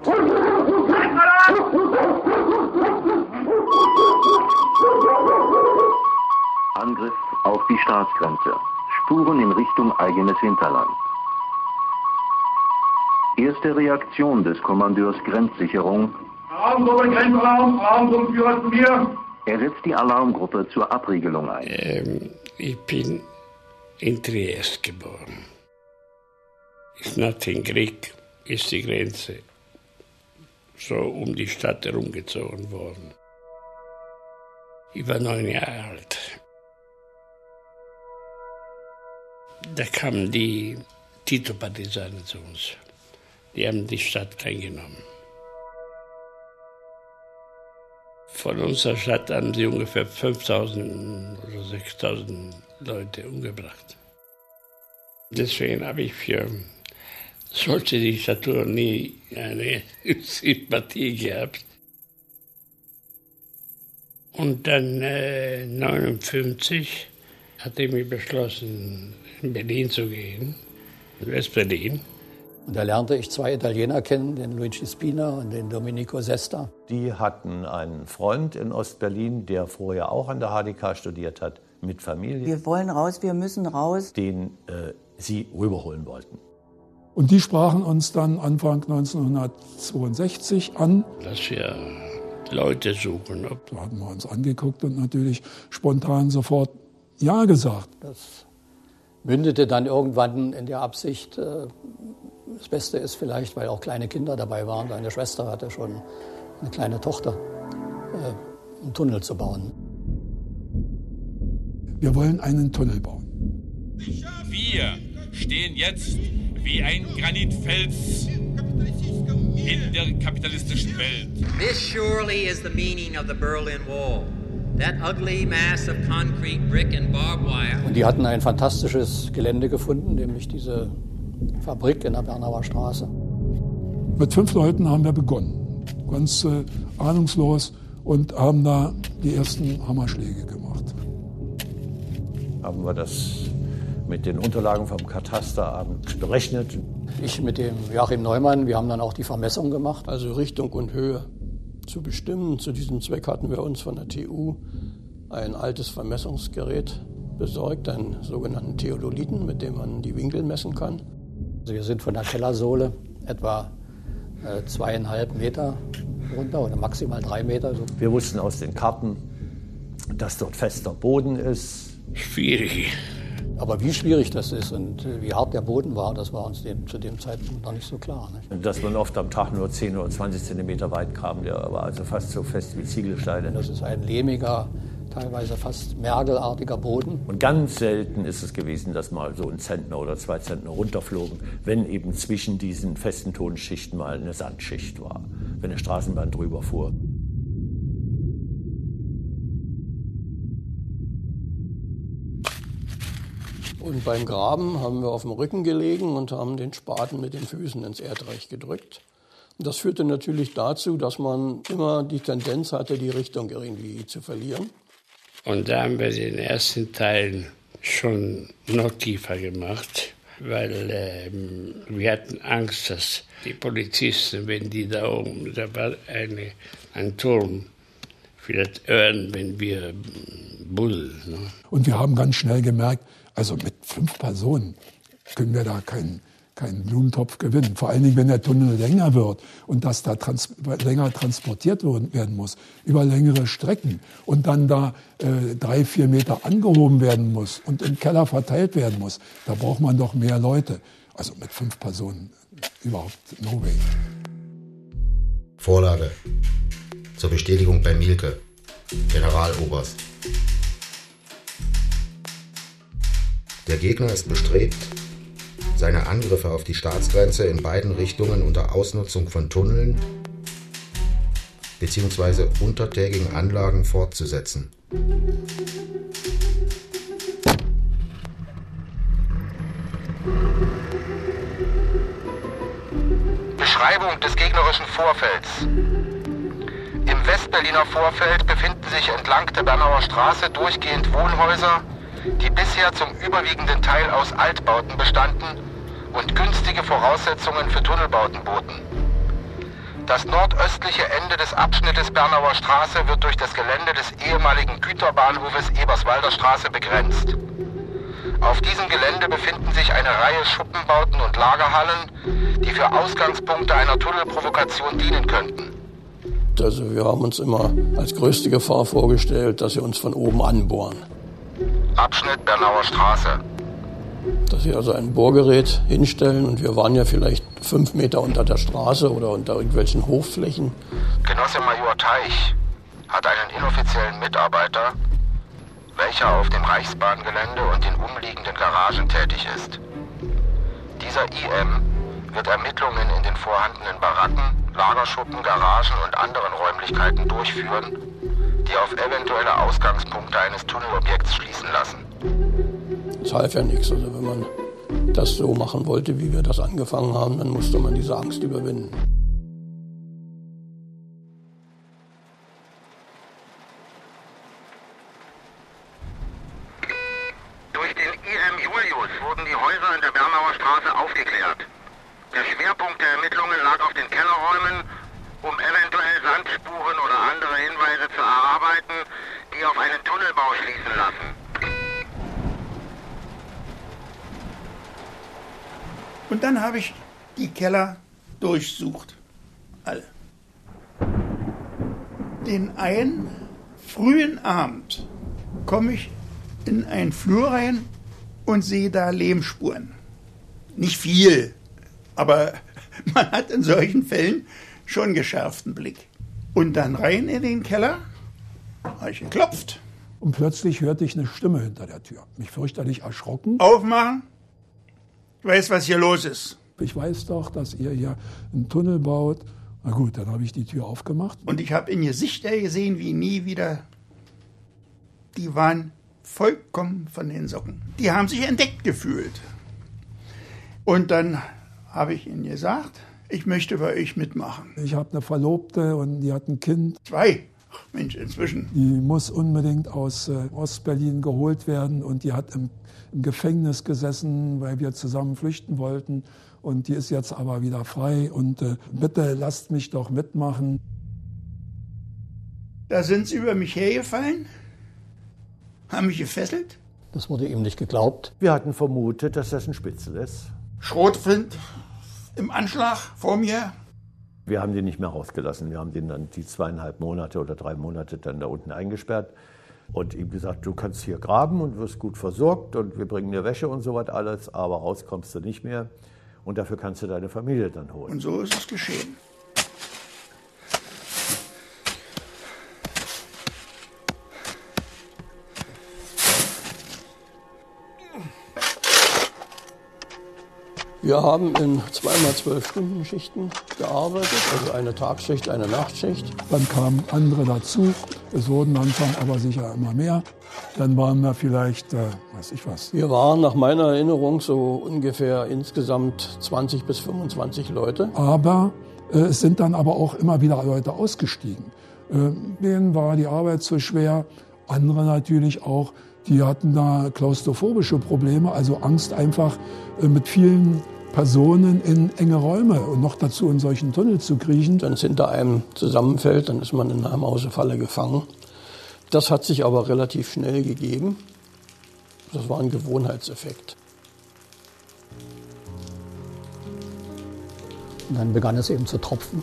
Angriff auf die Staatsgrenze. Spuren in Richtung eigenes Hinterland. Erste Reaktion des Kommandeurs Grenzsicherung. Alarmgruppe Grenzalarm, Alarmgruppenführer zu mir. Er setzt die Alarmgruppe zur Abriegelung ein. Ähm, ich bin in Triest geboren. Nach dem Krieg ist die Grenze so um die Stadt herumgezogen worden. Ich war neun Jahre alt. Da kamen die Tito-Partisanen zu uns. Die haben die Stadt eingenommen. Von unserer Stadt haben sie ungefähr 5000 oder 6000 Leute umgebracht. Deswegen habe ich für solche Diktaturen nie eine Sympathie gehabt. Und dann äh, 59 hatte ich mich beschlossen, in Berlin zu gehen, in West-Berlin. Und da lernte ich zwei Italiener kennen, den Luigi Spina und den Domenico Sesta. Die hatten einen Freund in Ostberlin, der vorher auch an der HDK studiert hat, mit Familie. Wir wollen raus, wir müssen raus. Den äh, sie rüberholen wollten. Und die sprachen uns dann Anfang 1962 an. Dass wir Leute suchen. Da hatten wir uns angeguckt und natürlich spontan sofort Ja gesagt. Das mündete dann irgendwann in der Absicht, äh, das Beste ist vielleicht, weil auch kleine Kinder dabei waren. Seine Schwester hatte schon eine kleine Tochter. Äh, einen Tunnel zu bauen. Wir wollen einen Tunnel bauen. Wir stehen jetzt wie ein Granitfels in der kapitalistischen Welt. This surely is the meaning of the Berlin Wall. That ugly mass of concrete, brick and barbed wire. Und die hatten ein fantastisches Gelände gefunden, nämlich diese Fabrik in der Bernauer Straße. Mit fünf Leuten haben wir begonnen, ganz äh, ahnungslos und haben da die ersten Hammerschläge gemacht. Haben wir das mit den Unterlagen vom Katasterabend berechnet. Ich mit dem Joachim Neumann, wir haben dann auch die Vermessung gemacht. Also Richtung und Höhe zu bestimmen. Zu diesem Zweck hatten wir uns von der TU ein altes Vermessungsgerät besorgt, einen sogenannten Theodoliten, mit dem man die Winkel messen kann. Also wir sind von der Kellersohle etwa äh, zweieinhalb Meter runter oder maximal drei Meter. So. Wir wussten aus den Karten, dass dort fester Boden ist. Schwierig. Aber wie schwierig das ist und äh, wie hart der Boden war, das war uns dem, zu dem Zeitpunkt noch nicht so klar. Nicht? Dass man oft am Tag nur 10 oder 20 Zentimeter weit kam, der war also fast so fest wie Ziegelsteine. Das ist ein lehmiger, teilweise fast mergelartiger Boden. Und ganz selten ist es gewesen, dass mal so ein Zentner oder zwei Zentner runterflogen, wenn eben zwischen diesen festen Tonschichten mal eine Sandschicht war, wenn eine Straßenbahn drüber fuhr. Und beim Graben haben wir auf dem Rücken gelegen und haben den Spaten mit den Füßen ins Erdreich gedrückt. Das führte natürlich dazu, dass man immer die Tendenz hatte, die Richtung irgendwie zu verlieren. Und da haben wir den ersten Teil schon noch tiefer gemacht, weil ähm, wir hatten Angst, dass die Polizisten, wenn die da oben, da war eine, ein Turm, vielleicht hören, wenn wir bullen. Ne? Und wir haben ganz schnell gemerkt, also mit fünf Personen können wir da keinen keinen Blumentopf gewinnen. Vor allen Dingen, wenn der Tunnel länger wird und das da trans länger transportiert werden muss, über längere Strecken und dann da äh, drei, vier Meter angehoben werden muss und im Keller verteilt werden muss, da braucht man doch mehr Leute. Also mit fünf Personen überhaupt no way. Vorlage zur Bestätigung bei Mielke, Generaloberst. Der Gegner ist bestrebt, seine Angriffe auf die Staatsgrenze in beiden Richtungen unter Ausnutzung von Tunneln bzw. untertägigen Anlagen fortzusetzen. Beschreibung des gegnerischen Vorfelds. Im Westberliner Vorfeld befinden sich entlang der Bernauer Straße durchgehend Wohnhäuser, die bisher zum überwiegenden Teil aus Altbauten bestanden und günstige Voraussetzungen für Tunnelbauten boten. Das nordöstliche Ende des Abschnittes Bernauer Straße wird durch das Gelände des ehemaligen Güterbahnhofes Eberswalder Straße begrenzt. Auf diesem Gelände befinden sich eine Reihe Schuppenbauten und Lagerhallen, die für Ausgangspunkte einer Tunnelprovokation dienen könnten. Also wir haben uns immer als größte Gefahr vorgestellt, dass sie uns von oben anbohren. Abschnitt Bernauer Straße. Dass sie also ein Bohrgerät hinstellen und wir waren ja vielleicht fünf Meter unter der Straße oder unter irgendwelchen Hochflächen. Genosse Major Teich hat einen inoffiziellen Mitarbeiter, welcher auf dem Reichsbahngelände und den umliegenden Garagen tätig ist. Dieser IM wird Ermittlungen in den vorhandenen Baracken, Lagerschuppen, Garagen und anderen Räumlichkeiten durchführen, die auf eventuelle Ausgangspunkte eines Tunnelobjekts schließen lassen. Das half ja nichts. Also wenn man das so machen wollte, wie wir das angefangen haben, dann musste man diese Angst überwinden. Durch den IM Julius wurden die Häuser in der Bernauer Straße aufgeklärt. Der Schwerpunkt der Ermittlungen lag auf den Kellerräumen, um eventuell Sandspuren oder andere Hinweise zu erarbeiten, die auf einen Tunnelbau schließen lassen. Und dann habe ich die Keller durchsucht. Alle. Den einen frühen Abend komme ich in einen Flur rein und sehe da Lehmspuren. Nicht viel, aber man hat in solchen Fällen schon geschärften Blick. Und dann rein in den Keller Habe ich geklopft. Und plötzlich hörte ich eine Stimme hinter der Tür. Mich fürchterlich erschrocken. Aufmachen. Ich weiß, was hier los ist. Ich weiß doch, dass ihr hier einen Tunnel baut. Na gut, dann habe ich die Tür aufgemacht. Und ich habe in Gesichter gesehen wie nie wieder. Die waren vollkommen von den Socken. Die haben sich entdeckt gefühlt. Und dann habe ich ihnen gesagt, ich möchte bei euch mitmachen. Ich habe eine Verlobte und die hat ein Kind. Zwei. Ach, Mensch, inzwischen. Die muss unbedingt aus äh, Ostberlin geholt werden und die hat im, im Gefängnis gesessen, weil wir zusammen flüchten wollten. Und die ist jetzt aber wieder frei. Und äh, bitte lasst mich doch mitmachen. Da sind sie über mich hergefallen, haben mich gefesselt. Das wurde ihm nicht geglaubt. Wir hatten vermutet, dass das ein Spitzel ist. Schrotflint im Anschlag vor mir. Wir haben den nicht mehr rausgelassen. Wir haben den dann die zweieinhalb Monate oder drei Monate dann da unten eingesperrt und ihm gesagt, du kannst hier graben und wirst gut versorgt und wir bringen dir Wäsche und so was alles, aber raus kommst du nicht mehr und dafür kannst du deine Familie dann holen. Und so ist es geschehen. Wir haben in zweimal zwölf Stunden Schichten gearbeitet, also eine Tagsschicht, eine Nachtschicht. Dann kamen andere dazu. Es wurden langsam aber sicher immer mehr. Dann waren wir vielleicht, äh, weiß ich was. Wir waren nach meiner Erinnerung so ungefähr insgesamt 20 bis 25 Leute. Aber äh, es sind dann aber auch immer wieder Leute ausgestiegen. Äh, denen war die Arbeit zu schwer. Andere natürlich auch, die hatten da klaustrophobische Probleme, also Angst einfach äh, mit vielen Personen in enge Räume und noch dazu in solchen Tunnel zu kriechen. Wenn es hinter einem zusammenfällt, dann ist man in einer Mausefalle gefangen. Das hat sich aber relativ schnell gegeben. Das war ein Gewohnheitseffekt. Und dann begann es eben zu tropfen.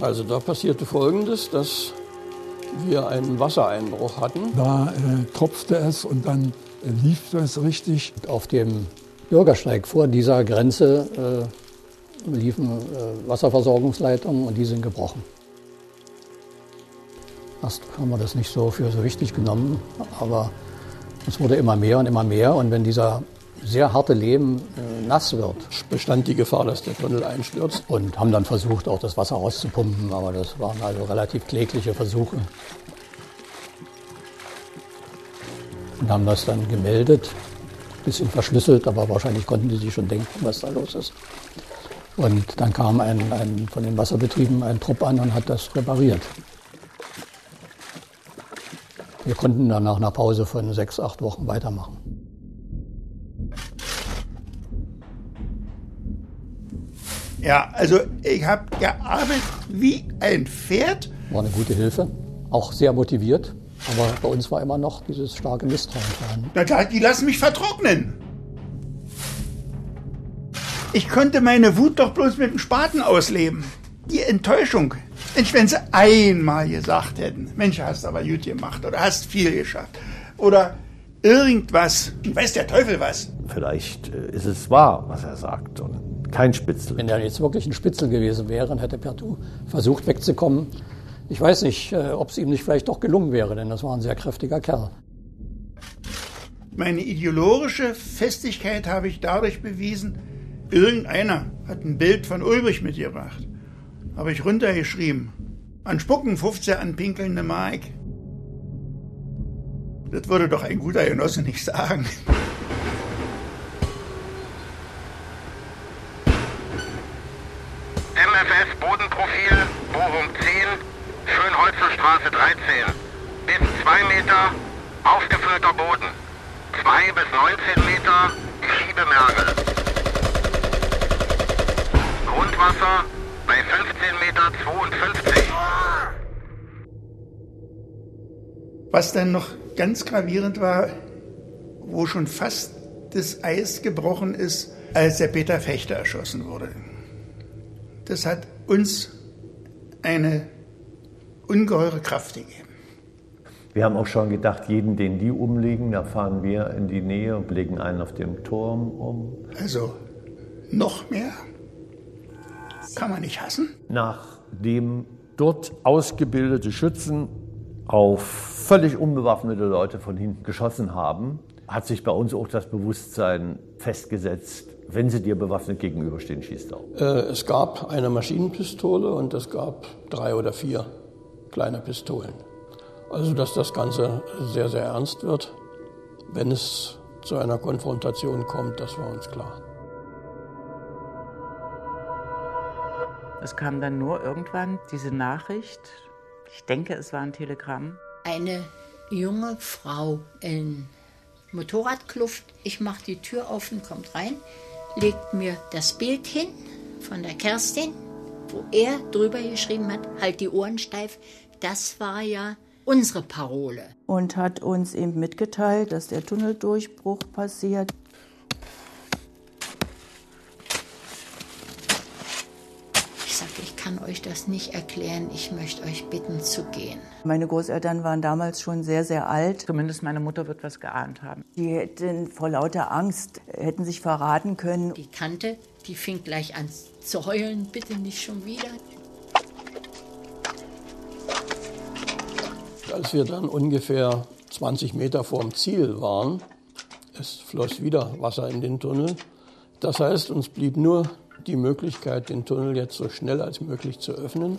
Also da passierte Folgendes, dass wir einen Wassereinbruch hatten. Da äh, tropfte es und dann äh, lief es richtig. Auf dem Bürgersteig vor dieser Grenze äh, liefen äh, Wasserversorgungsleitungen und die sind gebrochen. Erst haben wir das nicht so für so wichtig genommen, aber es wurde immer mehr und immer mehr. Und wenn dieser sehr harte Lehm äh, nass wird, bestand die Gefahr, dass der Tunnel einstürzt. Und haben dann versucht, auch das Wasser rauszupumpen, aber das waren also relativ klägliche Versuche. Und haben das dann gemeldet bisschen verschlüsselt, aber wahrscheinlich konnten die sich schon denken, was da los ist. Und dann kam ein, ein, von den Wasserbetrieben ein Trupp an und hat das repariert. Wir konnten dann nach einer Pause von sechs, acht Wochen weitermachen. Ja, also ich habe gearbeitet wie ein Pferd. War eine gute Hilfe, auch sehr motiviert. Aber bei uns war immer noch dieses starke Misstrauen vorhanden. Na klar, die lassen mich vertrocknen. Ich konnte meine Wut doch bloß mit dem Spaten ausleben. Die Enttäuschung. Mensch, wenn sie einmal gesagt hätten, Mensch, hast aber gut gemacht oder hast viel geschafft. Oder irgendwas, weiß der Teufel was. Vielleicht äh, ist es wahr, was er sagt und kein Spitzel. Wenn er jetzt wirklich ein Spitzel gewesen wäre, dann hätte Pertu versucht wegzukommen. Ich weiß nicht, äh, ob es ihm nicht vielleicht doch gelungen wäre, denn das war ein sehr kräftiger Kerl. Meine ideologische Festigkeit habe ich dadurch bewiesen, irgendeiner hat ein Bild von Ulbrich mitgebracht. Habe ich runtergeschrieben. An Spucken 15 an pinkelnde Mark. Das würde doch ein guter Genosse nicht sagen. Meter aufgefüllter Boden. 2 bis 19 Meter Schiebemergel. Grundwasser bei 15 Meter 52. Was dann noch ganz gravierend war, wo schon fast das Eis gebrochen ist, als der Peter Fechter erschossen wurde. Das hat uns eine ungeheure Kraft gegeben. Wir haben auch schon gedacht, jeden, den die umlegen, da fahren wir in die Nähe und legen einen auf dem Turm um. Also noch mehr kann man nicht hassen. Nachdem dort ausgebildete Schützen auf völlig unbewaffnete Leute von hinten geschossen haben, hat sich bei uns auch das Bewusstsein festgesetzt, wenn sie dir bewaffnet gegenüberstehen, schießt auch. Äh, es gab eine Maschinenpistole und es gab drei oder vier kleine Pistolen. Also dass das Ganze sehr, sehr ernst wird, wenn es zu einer Konfrontation kommt, das war uns klar. Es kam dann nur irgendwann diese Nachricht, ich denke, es war ein Telegramm. Eine junge Frau in Motorradkluft. Ich mache die Tür auf und kommt rein, legt mir das Bild hin von der Kerstin, wo er drüber geschrieben hat, halt die Ohren steif. Das war ja unsere Parole. Und hat uns eben mitgeteilt, dass der Tunneldurchbruch passiert. Ich sage, ich kann euch das nicht erklären. Ich möchte euch bitten zu gehen. Meine Großeltern waren damals schon sehr, sehr alt. Zumindest meine Mutter wird was geahnt haben. Die hätten vor lauter Angst, hätten sich verraten können. Die Tante, die fing gleich an zu heulen. Bitte nicht schon wieder. Als wir dann ungefähr 20 Meter vorm Ziel waren, es floss wieder Wasser in den Tunnel. Das heißt, uns blieb nur die Möglichkeit, den Tunnel jetzt so schnell als möglich zu öffnen.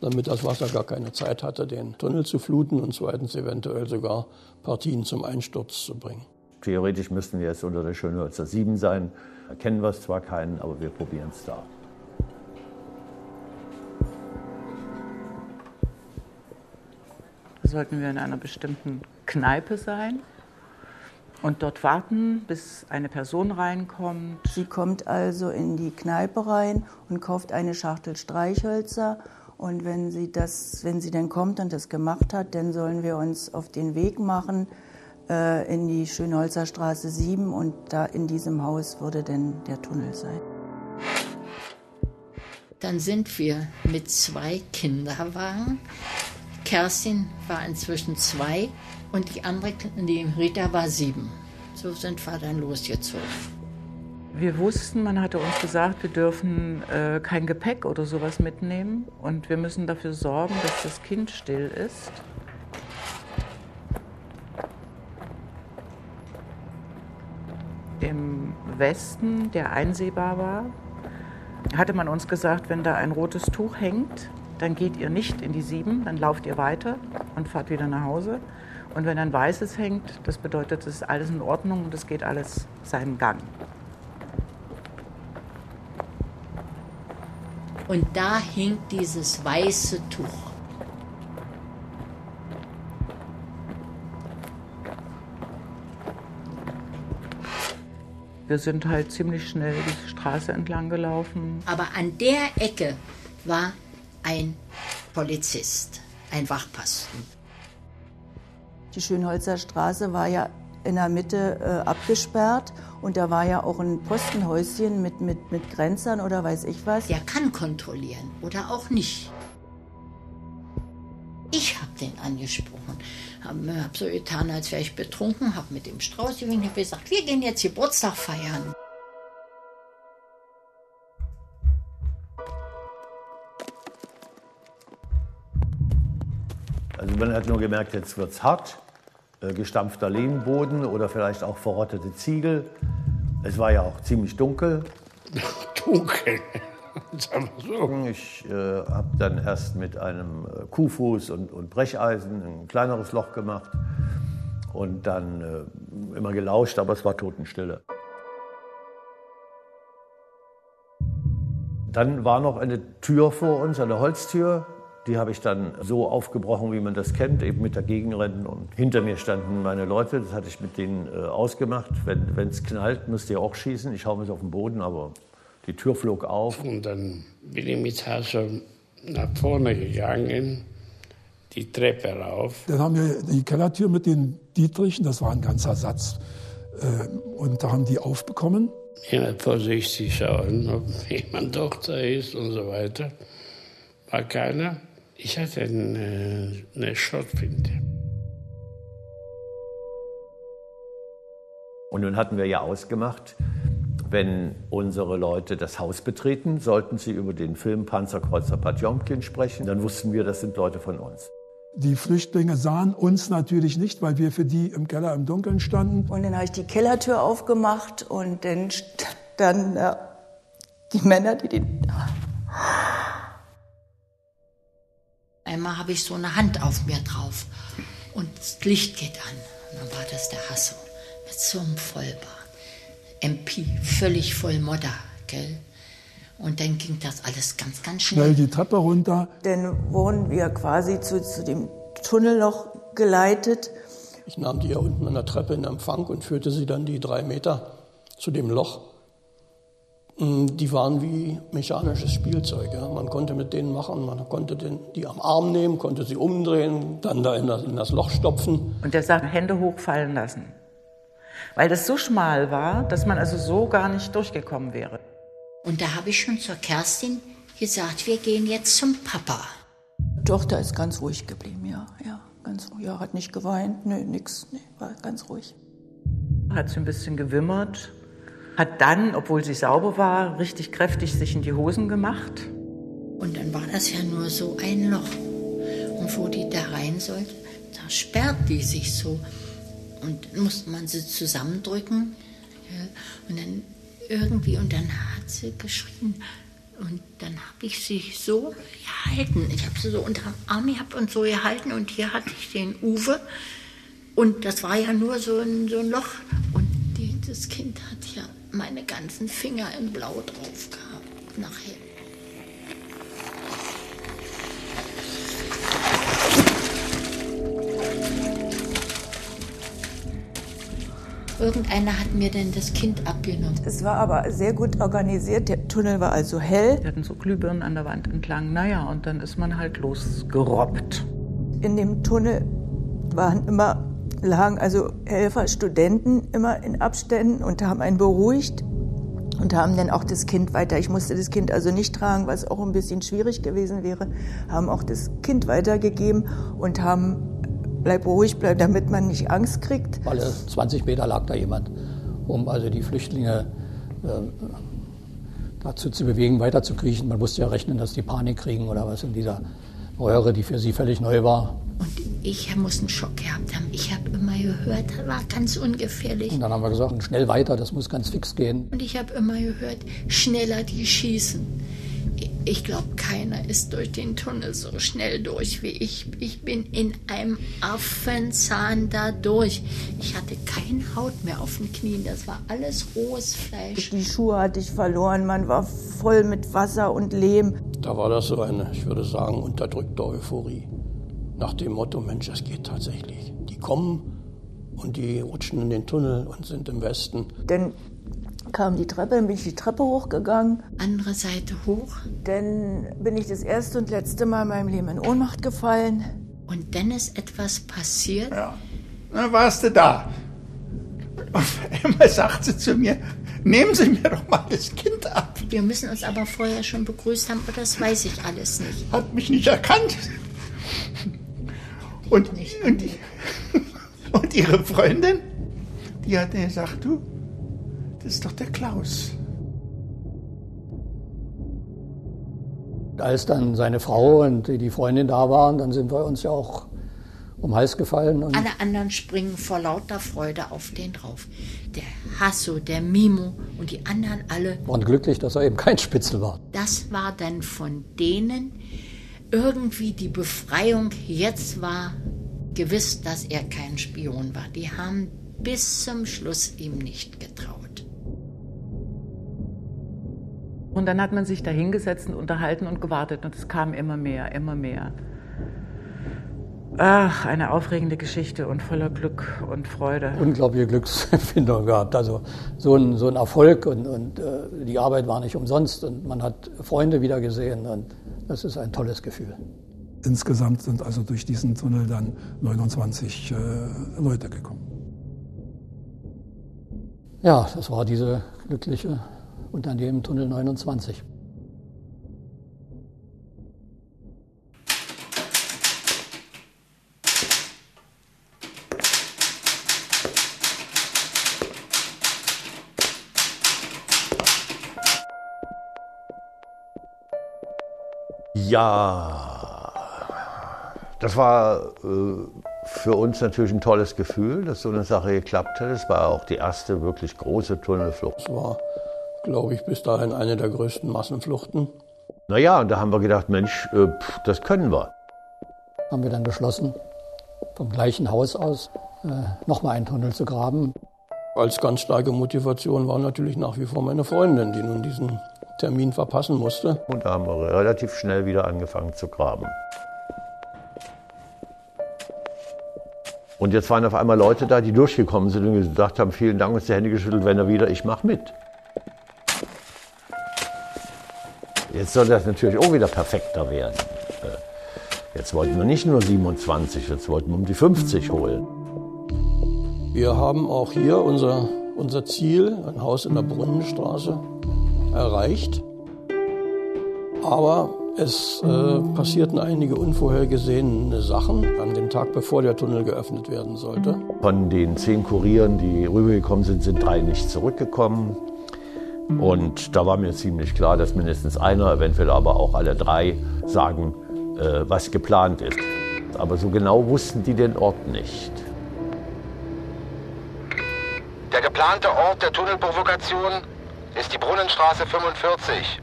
damit das Wasser gar keine Zeit hatte, den Tunnel zu fluten und zweitens eventuell sogar Partien zum Einsturz zu bringen. Theoretisch müssten wir jetzt unter der Schönhölzer 7 sein. Erkennen wir es zwar keinen, aber wir probieren es da. Sollten wir in einer bestimmten Kneipe sein und dort warten, bis eine Person reinkommt. Sie kommt also in die Kneipe rein und kauft eine Schachtel Streichhölzer. Und wenn sie, das, wenn sie dann kommt und das gemacht hat, dann sollen wir uns auf den Weg machen äh, in die Schönholzer Straße 7 und da in diesem Haus würde dann der Tunnel sein. Dann sind wir mit zwei Kinderwagen Kerstin war inzwischen zwei und die andere, die Rita, war sieben. So sind wir dann losgezogen. Wir wussten, man hatte uns gesagt, wir dürfen äh, kein Gepäck oder sowas mitnehmen und wir müssen dafür sorgen, dass das Kind still ist. Im Westen, der einsehbar war, hatte man uns gesagt, wenn da ein rotes Tuch hängt, dann geht ihr nicht in die sieben, dann lauft ihr weiter und fahrt wieder nach Hause. Und wenn ein weißes hängt, das bedeutet, es ist alles in Ordnung und es geht alles seinen Gang. Und da hing dieses weiße Tuch. Wir sind halt ziemlich schnell die Straße entlang gelaufen. Aber an der Ecke war ein Polizist, ein Wachposten. Die Schönholzer Straße war ja in der Mitte äh, abgesperrt und da war ja auch ein Postenhäuschen mit, mit, mit Grenzern oder weiß ich was. Der kann kontrollieren oder auch nicht. Ich habe den angesprochen, habe hab so getan, als wäre ich betrunken, habe mit dem Strauß gewinkt, habe gesagt, wir gehen jetzt Geburtstag feiern. Man hat nur gemerkt, jetzt wird es hart. Äh, gestampfter Lehmboden oder vielleicht auch verrottete Ziegel. Es war ja auch ziemlich dunkel. dunkel? Ich äh, habe dann erst mit einem äh, Kuhfuß und, und, Brecheisen ein kleineres Loch gemacht und dann äh, immer gelauscht, aber es war Totenstille. Dann war noch eine Tür vor uns, eine Holztür, die habe ich dann so aufgebrochen, wie man das kennt, eben mit der Gegenrennen. Und hinter mir standen meine Leute, das hatte ich mit denen äh, ausgemacht. Wenn es knallt, müsst ihr auch schießen. Ich hau mich auf den Boden, aber die Tür flog auf. Und dann bin ich mit Hasso nach vorne gegangen, die Treppe rauf. Dann haben wir die Kellertür mit den Dietrichen, das war ein ganzer Satz. Äh, und da haben die aufbekommen. Ja, vorsichtig schauen, ob jemand doch da ist und so weiter. War keiner. Ich hatte eine, eine Schrotflinte. Und nun hatten wir ja ausgemacht, Wenn unsere Leute das Haus betreten, sollten sie über den Film Panzerkreuzer Potjomkin sprechen. Dann wussten wir, das sind Leute von uns. Die Flüchtlinge sahen uns natürlich nicht, weil wir für die im Keller im Dunkeln standen. Und dann habe ich die Kellertür aufgemacht und dann standen äh, die Männer, die den. Einmal habe ich so eine Hand auf mir drauf und das Licht geht an. Und dann war das der Hasso mit so einem Vollbart. MP, völlig voll Modder, gell? Und dann ging das alles ganz, ganz schnell. Schnell die Treppe runter. Dann wurden wir quasi zu, zu dem Tunnelloch geleitet. Ich nahm die ja unten an der Treppe in Empfang und führte sie dann die drei Meter zu dem Loch. Die waren wie mechanisches Spielzeug. Ja. Man konnte mit denen machen, man konnte den, die am Arm nehmen, konnte sie umdrehen, dann da in das, in das Loch stopfen. Und der sagt, Hände hochfallen lassen. Weil das so schmal war, dass man also so gar nicht durchgekommen wäre. Und da habe ich schon zur Kerstin gesagt, wir gehen jetzt zum Papa. Tochter ist ganz ruhig geblieben, ja, ja, ganz ruhig. Ja, hat nicht geweint, nö, nix, nee, war ganz ruhig. Hat sie ein bisschen gewimmert, hat dann, obwohl sie sauber war, richtig kräftig sich in die Hosen gemacht. Und dann war das ja nur so ein Loch. Und wo die da rein sollte, da sperrt die sich so. Und musste man sie zusammendrücken. Ja, und dann irgendwie, und dann hat sie geschrien. Und dann habe ich sie so gehalten. Ich habe sie so unter dem Arm gehabt und so gehalten. Und hier hatte ich den Uwe. Und das war ja nur so ein, so ein Loch. Und die, das Kind meine ganzen Finger in Blau drauf gehabt. Nachher. Irgendeiner hat mir denn das Kind abgenommen. Es war aber sehr gut organisiert. Der Tunnel war also hell. Wir hatten so Glühbirnen an der Wand entlang. Naja, und dann ist man halt losgerobbt. In dem Tunnel waren immer, lagen also Helfer, Studenten immer in Abständen und haben einen beruhigt und haben dann auch das Kind weiter. Ich musste das Kind also nicht tragen, was auch ein bisschen schwierig gewesen wäre. Haben auch das Kind weitergegeben und haben bleib ruhig, bleib, damit man nicht Angst kriegt. Alle 20 Meter lag da jemand, um also die Flüchtlinge äh, dazu zu bewegen, weiterzukriechen. Man musste ja rechnen, dass die Panik kriegen oder was in dieser Röhre, die für sie völlig neu war. Ich muss einen Schock gehabt haben. Ich habe immer gehört, das war ganz ungefährlich. Und dann haben wir gesagt, schnell weiter, das muss ganz fix gehen. Und ich habe immer gehört, schneller die schießen. Ich glaube, keiner ist durch den Tunnel so schnell durch wie ich. Ich bin in einem Affenzahn da durch. Ich hatte keine Haut mehr auf den Knien. Das war alles rohes Fleisch. Die Schuhe hatte ich verloren. Man war voll mit Wasser und Lehm. Da war das so eine, ich würde sagen, unterdrückte Euphorie. Nach dem Motto, Mensch, es geht tatsächlich. Die kommen und die rutschen in den Tunnel und sind im Westen. Denn kam die Treppe, dann bin ich die Treppe hochgegangen. Andere Seite hoch. Dann bin ich das erste und letzte Mal in meinem Leben in Ohnmacht gefallen. Und dann ist etwas passiert. Ja, dann warst du da. Und einmal sagt sie zu mir, nehmen Sie mir doch mal das Kind ab. Wir müssen uns aber vorher schon begrüßt haben, aber das weiß ich alles nicht. Hat mich nicht erkannt. Und, und, die, und ihre Freundin, die hat gesagt, du, das ist doch der Klaus. Als dann seine Frau und die Freundin da waren, dann sind wir uns ja auch um den Hals gefallen. Alle anderen springen vor lauter Freude auf den drauf. Der Hasso, der Mimo und die anderen alle. Waren glücklich, dass er eben kein Spitzel war. Das war dann von denen irgendwie die Befreiung. Jetzt war gewiss, dass er kein Spion war. Die haben bis zum Schluss ihm nicht getraut. Und dann hat man sich da hingesetzt und unterhalten und gewartet und es kam immer mehr, immer mehr. Ach, eine aufregende Geschichte und voller Glück und Freude. Unglaubliche Glücksempfindung gehabt. Also so ein, so ein Erfolg und, und äh, die Arbeit war nicht umsonst und man hat Freunde wieder gesehen und das ist ein tolles Gefühl. Insgesamt sind also durch diesen Tunnel dann 29 äh, Leute gekommen. Ja, das war diese glückliche Unternehmen Tunnel 29. Ja, das war äh, für uns natürlich ein tolles Gefühl, dass so eine Sache geklappt hat. Es war auch die erste wirklich große Tunnelflucht. Es war, glaube ich, bis dahin eine der größten Massenfluchten. Naja, und da haben wir gedacht, Mensch, äh, pff, das können wir. Haben wir dann beschlossen, vom gleichen Haus aus äh, nochmal einen Tunnel zu graben. Als ganz starke Motivation war natürlich nach wie vor meine Freundin, die nun diesen Termin verpassen musste. Und da haben wir relativ schnell wieder angefangen zu graben. Und jetzt waren auf einmal Leute da, die durchgekommen sind und gesagt haben, vielen Dank, uns die Hände geschüttelt, wenn er wieder, ich mach mit. Jetzt soll das natürlich auch wieder perfekter werden. Äh, Jetzt wollten wir nicht nur 27, jetzt wollten wir um die 50 holen. Wir haben auch hier unser, unser Ziel, ein Haus in der Brunnenstraße, erreicht. Aber es äh, passierten einige unvorhergesehene Sachen an dem Tag, bevor der Tunnel geöffnet werden sollte. Von den zehn Kurieren, die rübergekommen sind, sind drei nicht zurückgekommen. Und da war mir ziemlich klar, dass mindestens einer, eventuell aber auch alle drei, sagen, äh, was geplant ist. Aber so genau wussten die den Ort nicht. Der geplante Ort der Tunnelprovokation ist die Brunnenstraße 45.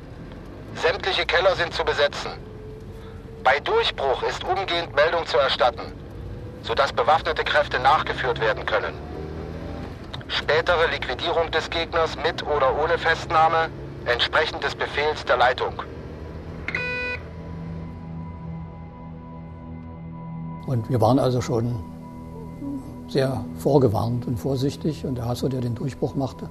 Sämtliche Keller sind zu besetzen. Bei Durchbruch ist umgehend Meldung zu erstatten, sodass bewaffnete Kräfte nachgeführt werden können. Spätere Liquidierung des Gegners mit oder ohne Festnahme entsprechend des Befehls der Leitung. Und wir waren also schon sehr vorgewarnt und vorsichtig. Und der Hasso, der den Durchbruch machte,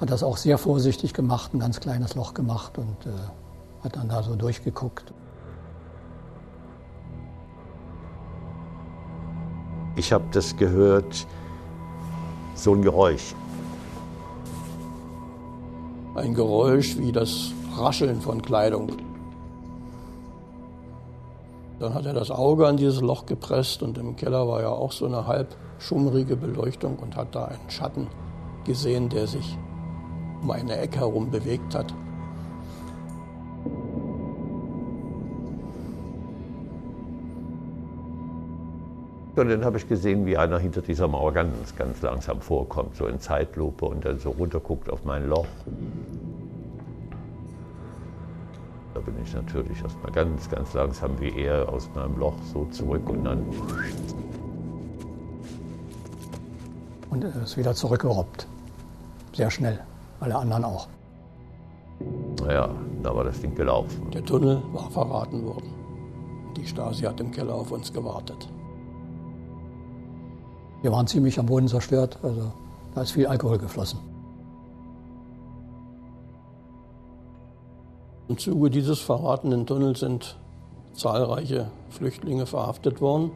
hat das auch sehr vorsichtig gemacht, ein ganz kleines Loch gemacht und äh, hat dann da so durchgeguckt. Ich habe das gehört, so ein Geräusch. Ein Geräusch wie das Rascheln von Kleidung. Dann hat er das Auge an dieses Loch gepresst und im Keller war ja auch so eine halb schummrige Beleuchtung und hat da einen Schatten gesehen, der sich um eine Ecke herum bewegt hat. Und dann habe ich gesehen, wie einer hinter dieser Mauer ganz, ganz langsam vorkommt, so in Zeitlupe und dann so runterguckt auf mein Loch. Da bin ich natürlich erstmal ganz, ganz langsam wie er aus meinem Loch so zurück und dann. Und er ist wieder zurückgerobbt. Sehr schnell. Alle anderen auch. Naja, da war das Ding gelaufen. Der Tunnel war verraten worden. Die Stasi hat im Keller auf uns gewartet. Wir waren ziemlich am Boden zerstört, also da ist viel Alkohol geflossen. Im Zuge dieses verratenen Tunnels sind zahlreiche Flüchtlinge verhaftet worden,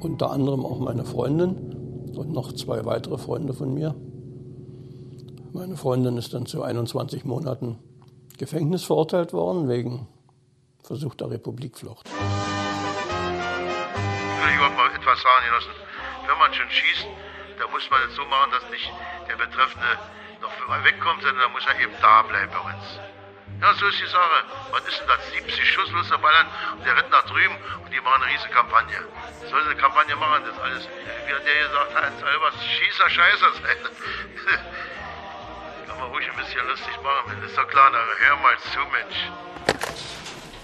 unter anderem auch meine Freundin und noch zwei weitere Freunde von mir. Meine Freundin ist dann zu 21 Monaten Gefängnis verurteilt worden wegen versuchter Republikflucht. Ich will mal etwas sagen, Genossen. Wenn man schon schießt, da muss man es so machen, dass nicht der Betreffende noch mal wegkommt, sondern da muss er eben da bleiben bei uns. Ja, so ist die Sache. Was ist denn das? 70 Schuss er ballern und der rennt nach drüben und die machen eine riesige Kampagne. Soll eine Kampagne machen, das alles, wie hat der gesagt, Heinz Albers, Schießer, Scheißer sein. Kann man ruhig ein bisschen lustig machen, ist doch klar, aber hör mal zu, Mensch.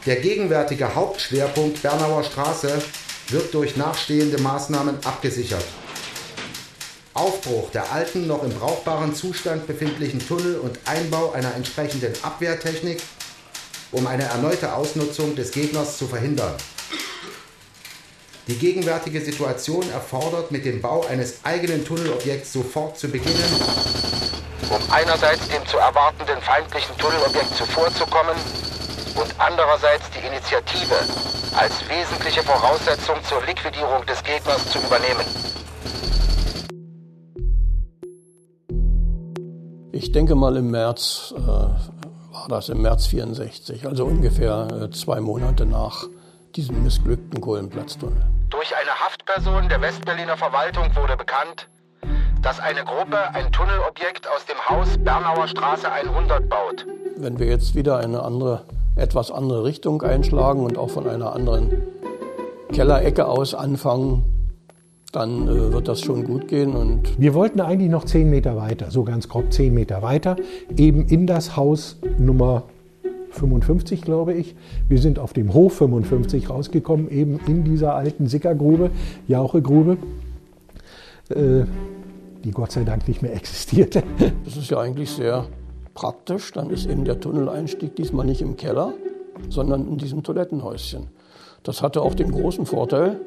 Der gegenwärtige Hauptschwerpunkt Bernauer Straße wird durch nachstehende Maßnahmen abgesichert. Aufbruch der alten, noch im brauchbaren Zustand befindlichen Tunnel und Einbau einer entsprechenden Abwehrtechnik, um eine erneute Ausnutzung des Gegners zu verhindern. Die gegenwärtige Situation erfordert, mit dem Bau eines eigenen Tunnelobjekts sofort zu beginnen, um einerseits dem zu erwartenden feindlichen Tunnelobjekt zuvorzukommen und andererseits die Initiative als wesentliche Voraussetzung zur Liquidierung des Gegners zu übernehmen. Ich denke mal im März, äh, war das im März 64, also ungefähr äh, zwei Monate nach diesem missglückten Kohlenplatztunnel. Durch eine Haftperson der Westberliner Verwaltung wurde bekannt, dass eine Gruppe ein Tunnelobjekt aus dem Haus Bernauer Straße 100 baut. Wenn wir jetzt wieder eine andere etwas andere Richtung einschlagen und auch von einer anderen Kellerecke aus anfangen, dann äh, wird das schon gut gehen. Und Wir wollten eigentlich noch zehn Meter weiter, so ganz grob zehn Meter weiter, eben in das Haus Nummer 55, glaube ich. Wir sind auf dem Hof 55 rausgekommen, eben in dieser alten Sickergrube, Jauchegrube, äh, die Gott sei Dank nicht mehr existierte. Das ist ja eigentlich sehr praktisch. Dann ist eben der Tunneleinstieg diesmal nicht im Keller, sondern in diesem Toilettenhäuschen. Das hatte auch den großen Vorteil,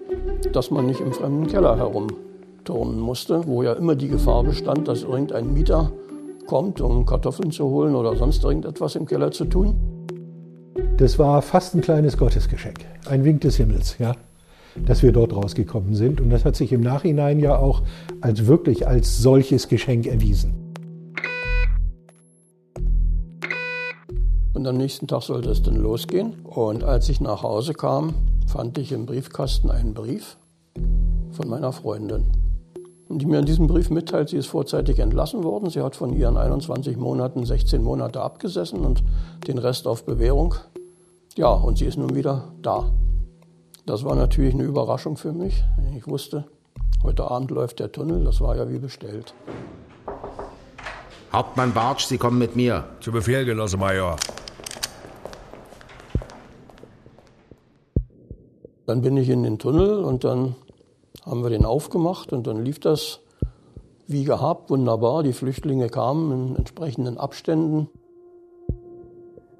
dass man nicht im fremden Keller herumturnen musste, wo ja immer die Gefahr bestand, dass irgendein Mieter kommt, um Kartoffeln zu holen oder sonst irgendetwas im Keller zu tun. Das war fast ein kleines Gottesgeschenk, ein Wink des Himmels, ja, dass wir dort rausgekommen sind. Und das hat sich im Nachhinein ja auch als wirklich als solches Geschenk erwiesen. Und am nächsten Tag sollte es dann losgehen. Und als ich nach Hause kam, fand ich im Briefkasten einen Brief von meiner Freundin. Und die mir in diesem Brief mitteilt, sie ist vorzeitig entlassen worden. Sie hat von ihren 21 Monaten 16 Monate abgesessen und den Rest auf Bewährung. Ja, und sie ist nun wieder da. Das war natürlich eine Überraschung für mich. Ich wusste, heute Abend läuft der Tunnel, das war ja wie bestellt. Hauptmann Bartsch, Sie kommen mit mir. Zu Befehl, Genosse Major. Dann bin ich in den Tunnel und dann haben wir den aufgemacht und dann lief das wie gehabt, wunderbar. Die Flüchtlinge kamen in entsprechenden Abständen.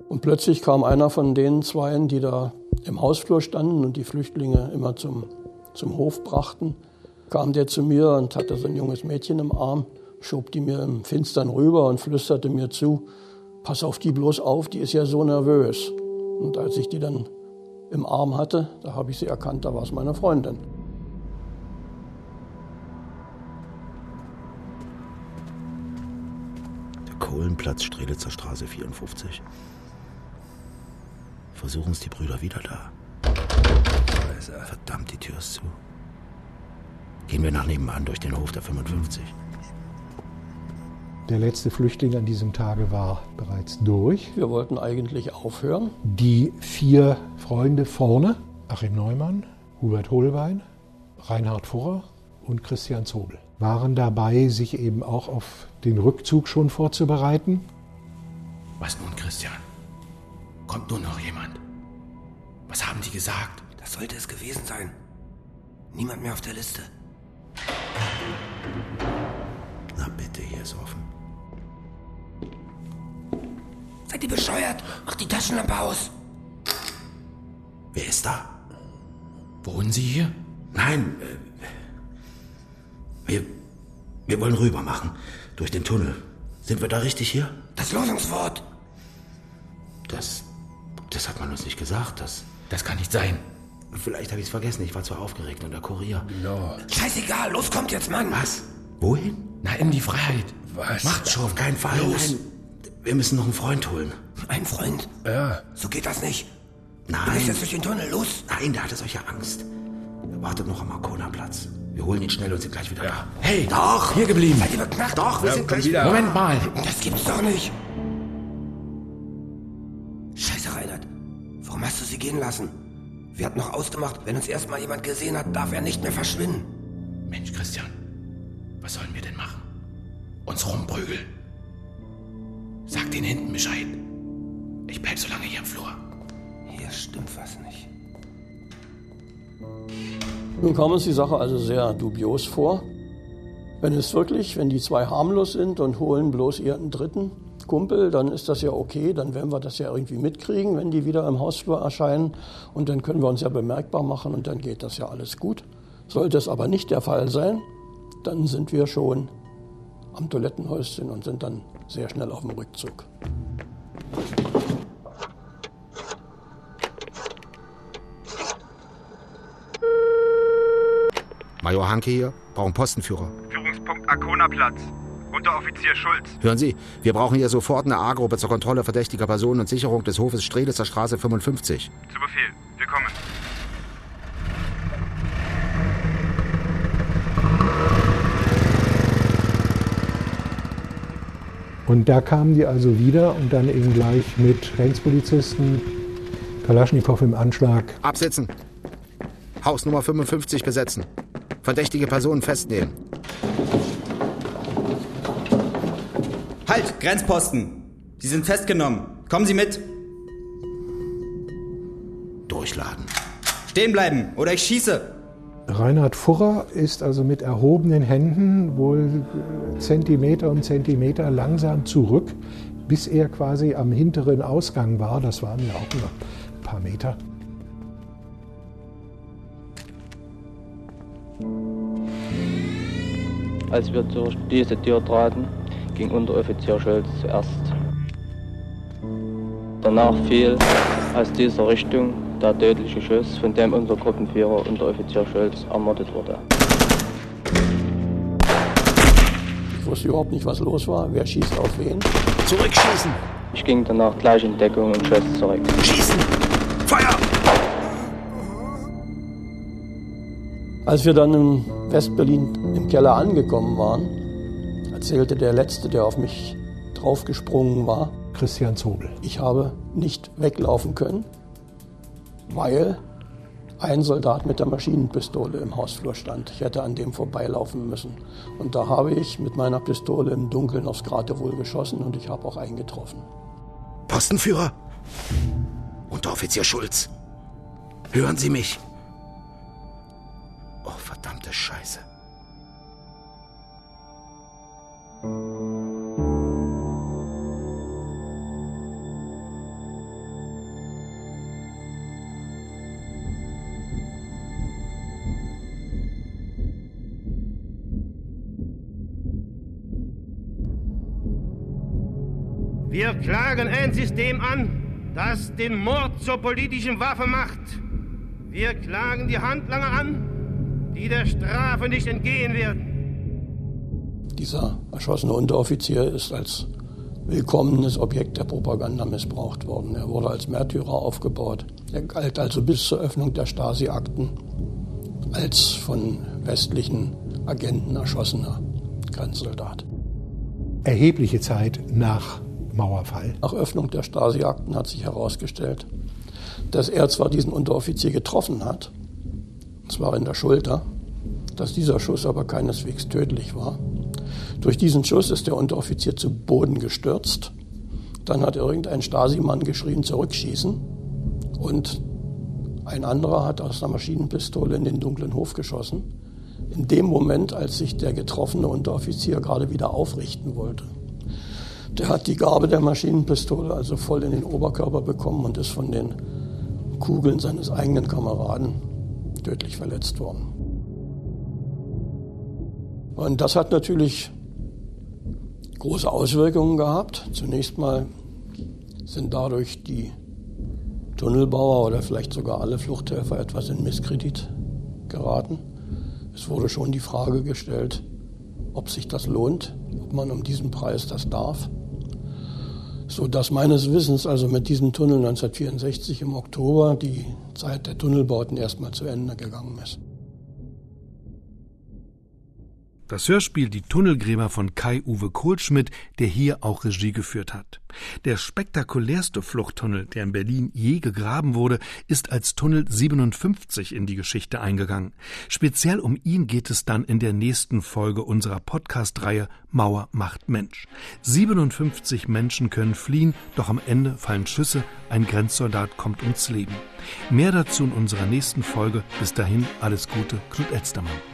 Und plötzlich kam einer von den Zweien, die da im Hausflur standen und die Flüchtlinge immer zum, zum Hof brachten, kam der zu mir und hatte so ein junges Mädchen im Arm, schob die mir im Finstern rüber und flüsterte mir zu, pass auf die bloß auf, die ist ja so nervös. Und als ich die dann im Arm hatte, da habe ich sie erkannt, da war es meine Freundin. Der Kohlenplatz, Strelitzer Straße 54. Versuchen es die Brüder wieder da. Verdammt, die Tür ist zu. Gehen wir nach nebenan durch den Hof der 55. Der letzte Flüchtling an diesem Tage war bereits durch. Wir wollten eigentlich aufhören. Die vier Freunde vorne, Achim Neumann, Hubert Holbein, Reinhard Furrer und Christian Zobel, waren dabei, sich eben auch auf den Rückzug schon vorzubereiten. Was nun, Christian? Kommt nun noch jemand? Was haben die gesagt? Das sollte es gewesen sein. Niemand mehr auf der Liste. Na bitte, hier ist offen. Seid ihr bescheuert? Macht die Taschenlampe aus. Wer ist da? Wohnen Sie hier? Nein. äh, Wir, wir wollen rüber machen. Durch den Tunnel. Sind wir da richtig hier? Das Losungswort. Das. Das hat man uns nicht gesagt. Das. Das kann nicht sein. Vielleicht habe ich es vergessen. Ich war zu aufgeregt und der Kurier. Genau. Scheißegal, los kommt jetzt, Mann. Was? Wohin? Na, in die Freiheit. Was? Macht schon, auf keinen Fall. Los. Nein, wir müssen noch einen Freund holen. Ein Freund? Ja. So geht das nicht. Nein. Du bist jetzt durch den Tunnel, los. Nein, der hatte solche Angst. Er wartet noch am Arkona-Platz. Wir holen ihn schnell und sind gleich wieder da. Hey, Doch, hier geblieben. Seid ihr beknackt? Doch, wir Ja, sind gleich wieder. Moment mal. Das gibt's doch nicht. Gehen lassen? Wir hatten noch ausgemacht, wenn uns erstmal jemand gesehen hat, darf er nicht mehr verschwinden. Mensch, Christian, was sollen wir denn machen? Uns rumprügeln? Sag den hinten Bescheid. Ich bleib so lange hier im Flur. Hier stimmt was nicht. Nun kam uns die Sache also sehr dubios vor. Wenn es wirklich, wenn die zwei harmlos sind und holen bloß ihren dritten Kumpel, dann ist das ja okay, dann werden wir das ja irgendwie mitkriegen, wenn die wieder im Hausflur erscheinen und dann können wir uns ja bemerkbar machen und dann geht das ja alles gut. Sollte es aber nicht der Fall sein, dann sind wir schon am Toilettenhäuschen und sind dann sehr schnell auf dem Rückzug. Major Hanke hier, brauchen Postenführer. Führungspunkt Arkona-Platz. Unteroffizier Schulz. Hören Sie, wir brauchen hier sofort eine A-Gruppe zur Kontrolle verdächtiger Personen und Sicherung des Hofes Strelitzer Straße 55. Zu Befehl. Wir kommen. Und da kamen die also wieder und dann eben gleich mit Grenzpolizisten, Kalaschnikow im Anschlag. Absitzen. Haus Nummer 55 besetzen. Verdächtige Personen festnehmen. Halt, Grenzposten. Sie sind festgenommen. Kommen Sie mit. Durchladen. Stehen bleiben oder ich schieße. Reinhard Furrer ist also mit erhobenen Händen wohl Zentimeter um Zentimeter langsam zurück, bis er quasi am hinteren Ausgang war. Das waren ja auch nur ein paar Meter. Als wir durch diese Tür traten, ging Unteroffizier Scholz zuerst. Danach fiel aus dieser Richtung der tödliche Schuss, von dem unser Gruppenführer Unteroffizier Scholz ermordet wurde. Ich wusste überhaupt nicht, was los war. Wer schießt auf wen? Zurückschießen! Ich ging danach gleich in Deckung und schoss zurück. Schießen! Feuer! Als wir dann in Westberlin im Keller angekommen waren, erzählte der Letzte, der auf mich draufgesprungen war, Christian Zobel. Ich habe nicht weglaufen können, weil ein Soldat mit der Maschinenpistole im Hausflur stand. Ich hätte an dem vorbeilaufen müssen. Und da habe ich mit meiner Pistole im Dunkeln aufs Kraterwohl geschossen und ich habe auch eingetroffen. Postenführer! Unteroffizier Schulz! Hören Sie mich! Oh, verdammte Scheiße. Klagen ein System an, das den Mord zur politischen Waffe macht. Wir klagen die Handlanger an, die der Strafe nicht entgehen werden. Dieser erschossene Unteroffizier ist als willkommenes Objekt der Propaganda missbraucht worden. Er wurde als Märtyrer aufgebaut. Er galt also bis zur Öffnung der Stasi-Akten als von westlichen Agenten erschossener Grenzsoldat. Erhebliche Zeit nach Mauerfall. Nach Öffnung der Stasi-Akten hat sich herausgestellt, dass er zwar diesen Unteroffizier getroffen hat, und zwar in der Schulter, dass dieser Schuss aber keineswegs tödlich war. Durch diesen Schuss ist der Unteroffizier zu Boden gestürzt. Dann hat irgendein Stasi-Mann geschrien, zurückschießen. Und ein anderer hat aus einer Maschinenpistole in den dunklen Hof geschossen. In dem Moment, als sich der getroffene Unteroffizier gerade wieder aufrichten wollte. Der hat die Garbe der Maschinenpistole also voll in den Oberkörper bekommen und ist von den Kugeln seines eigenen Kameraden tödlich verletzt worden. Und das hat natürlich große Auswirkungen gehabt. Zunächst mal sind dadurch die Tunnelbauer oder vielleicht sogar alle Fluchthelfer etwas in Misskredit geraten. Es wurde schon die Frage gestellt, ob sich das lohnt, ob man um diesen Preis das darf. So dass meines Wissens also mit diesem Tunnel 1964 im Oktober die Zeit der Tunnelbauten erstmal zu Ende gegangen ist. Das Hörspiel Die Tunnelgräber von Kai-Uwe Kohlschmidt, der hier auch Regie geführt hat. Der spektakulärste Fluchttunnel, der in Berlin je gegraben wurde, ist als Tunnel 57 in die Geschichte eingegangen. Speziell um ihn geht es dann in der nächsten Folge unserer Podcast-Reihe Mauer macht Mensch. 57 Menschen können fliehen, doch am Ende fallen Schüsse, ein Grenzsoldat kommt ums Leben. Mehr dazu in unserer nächsten Folge. Bis dahin alles Gute, Knut Elstermann.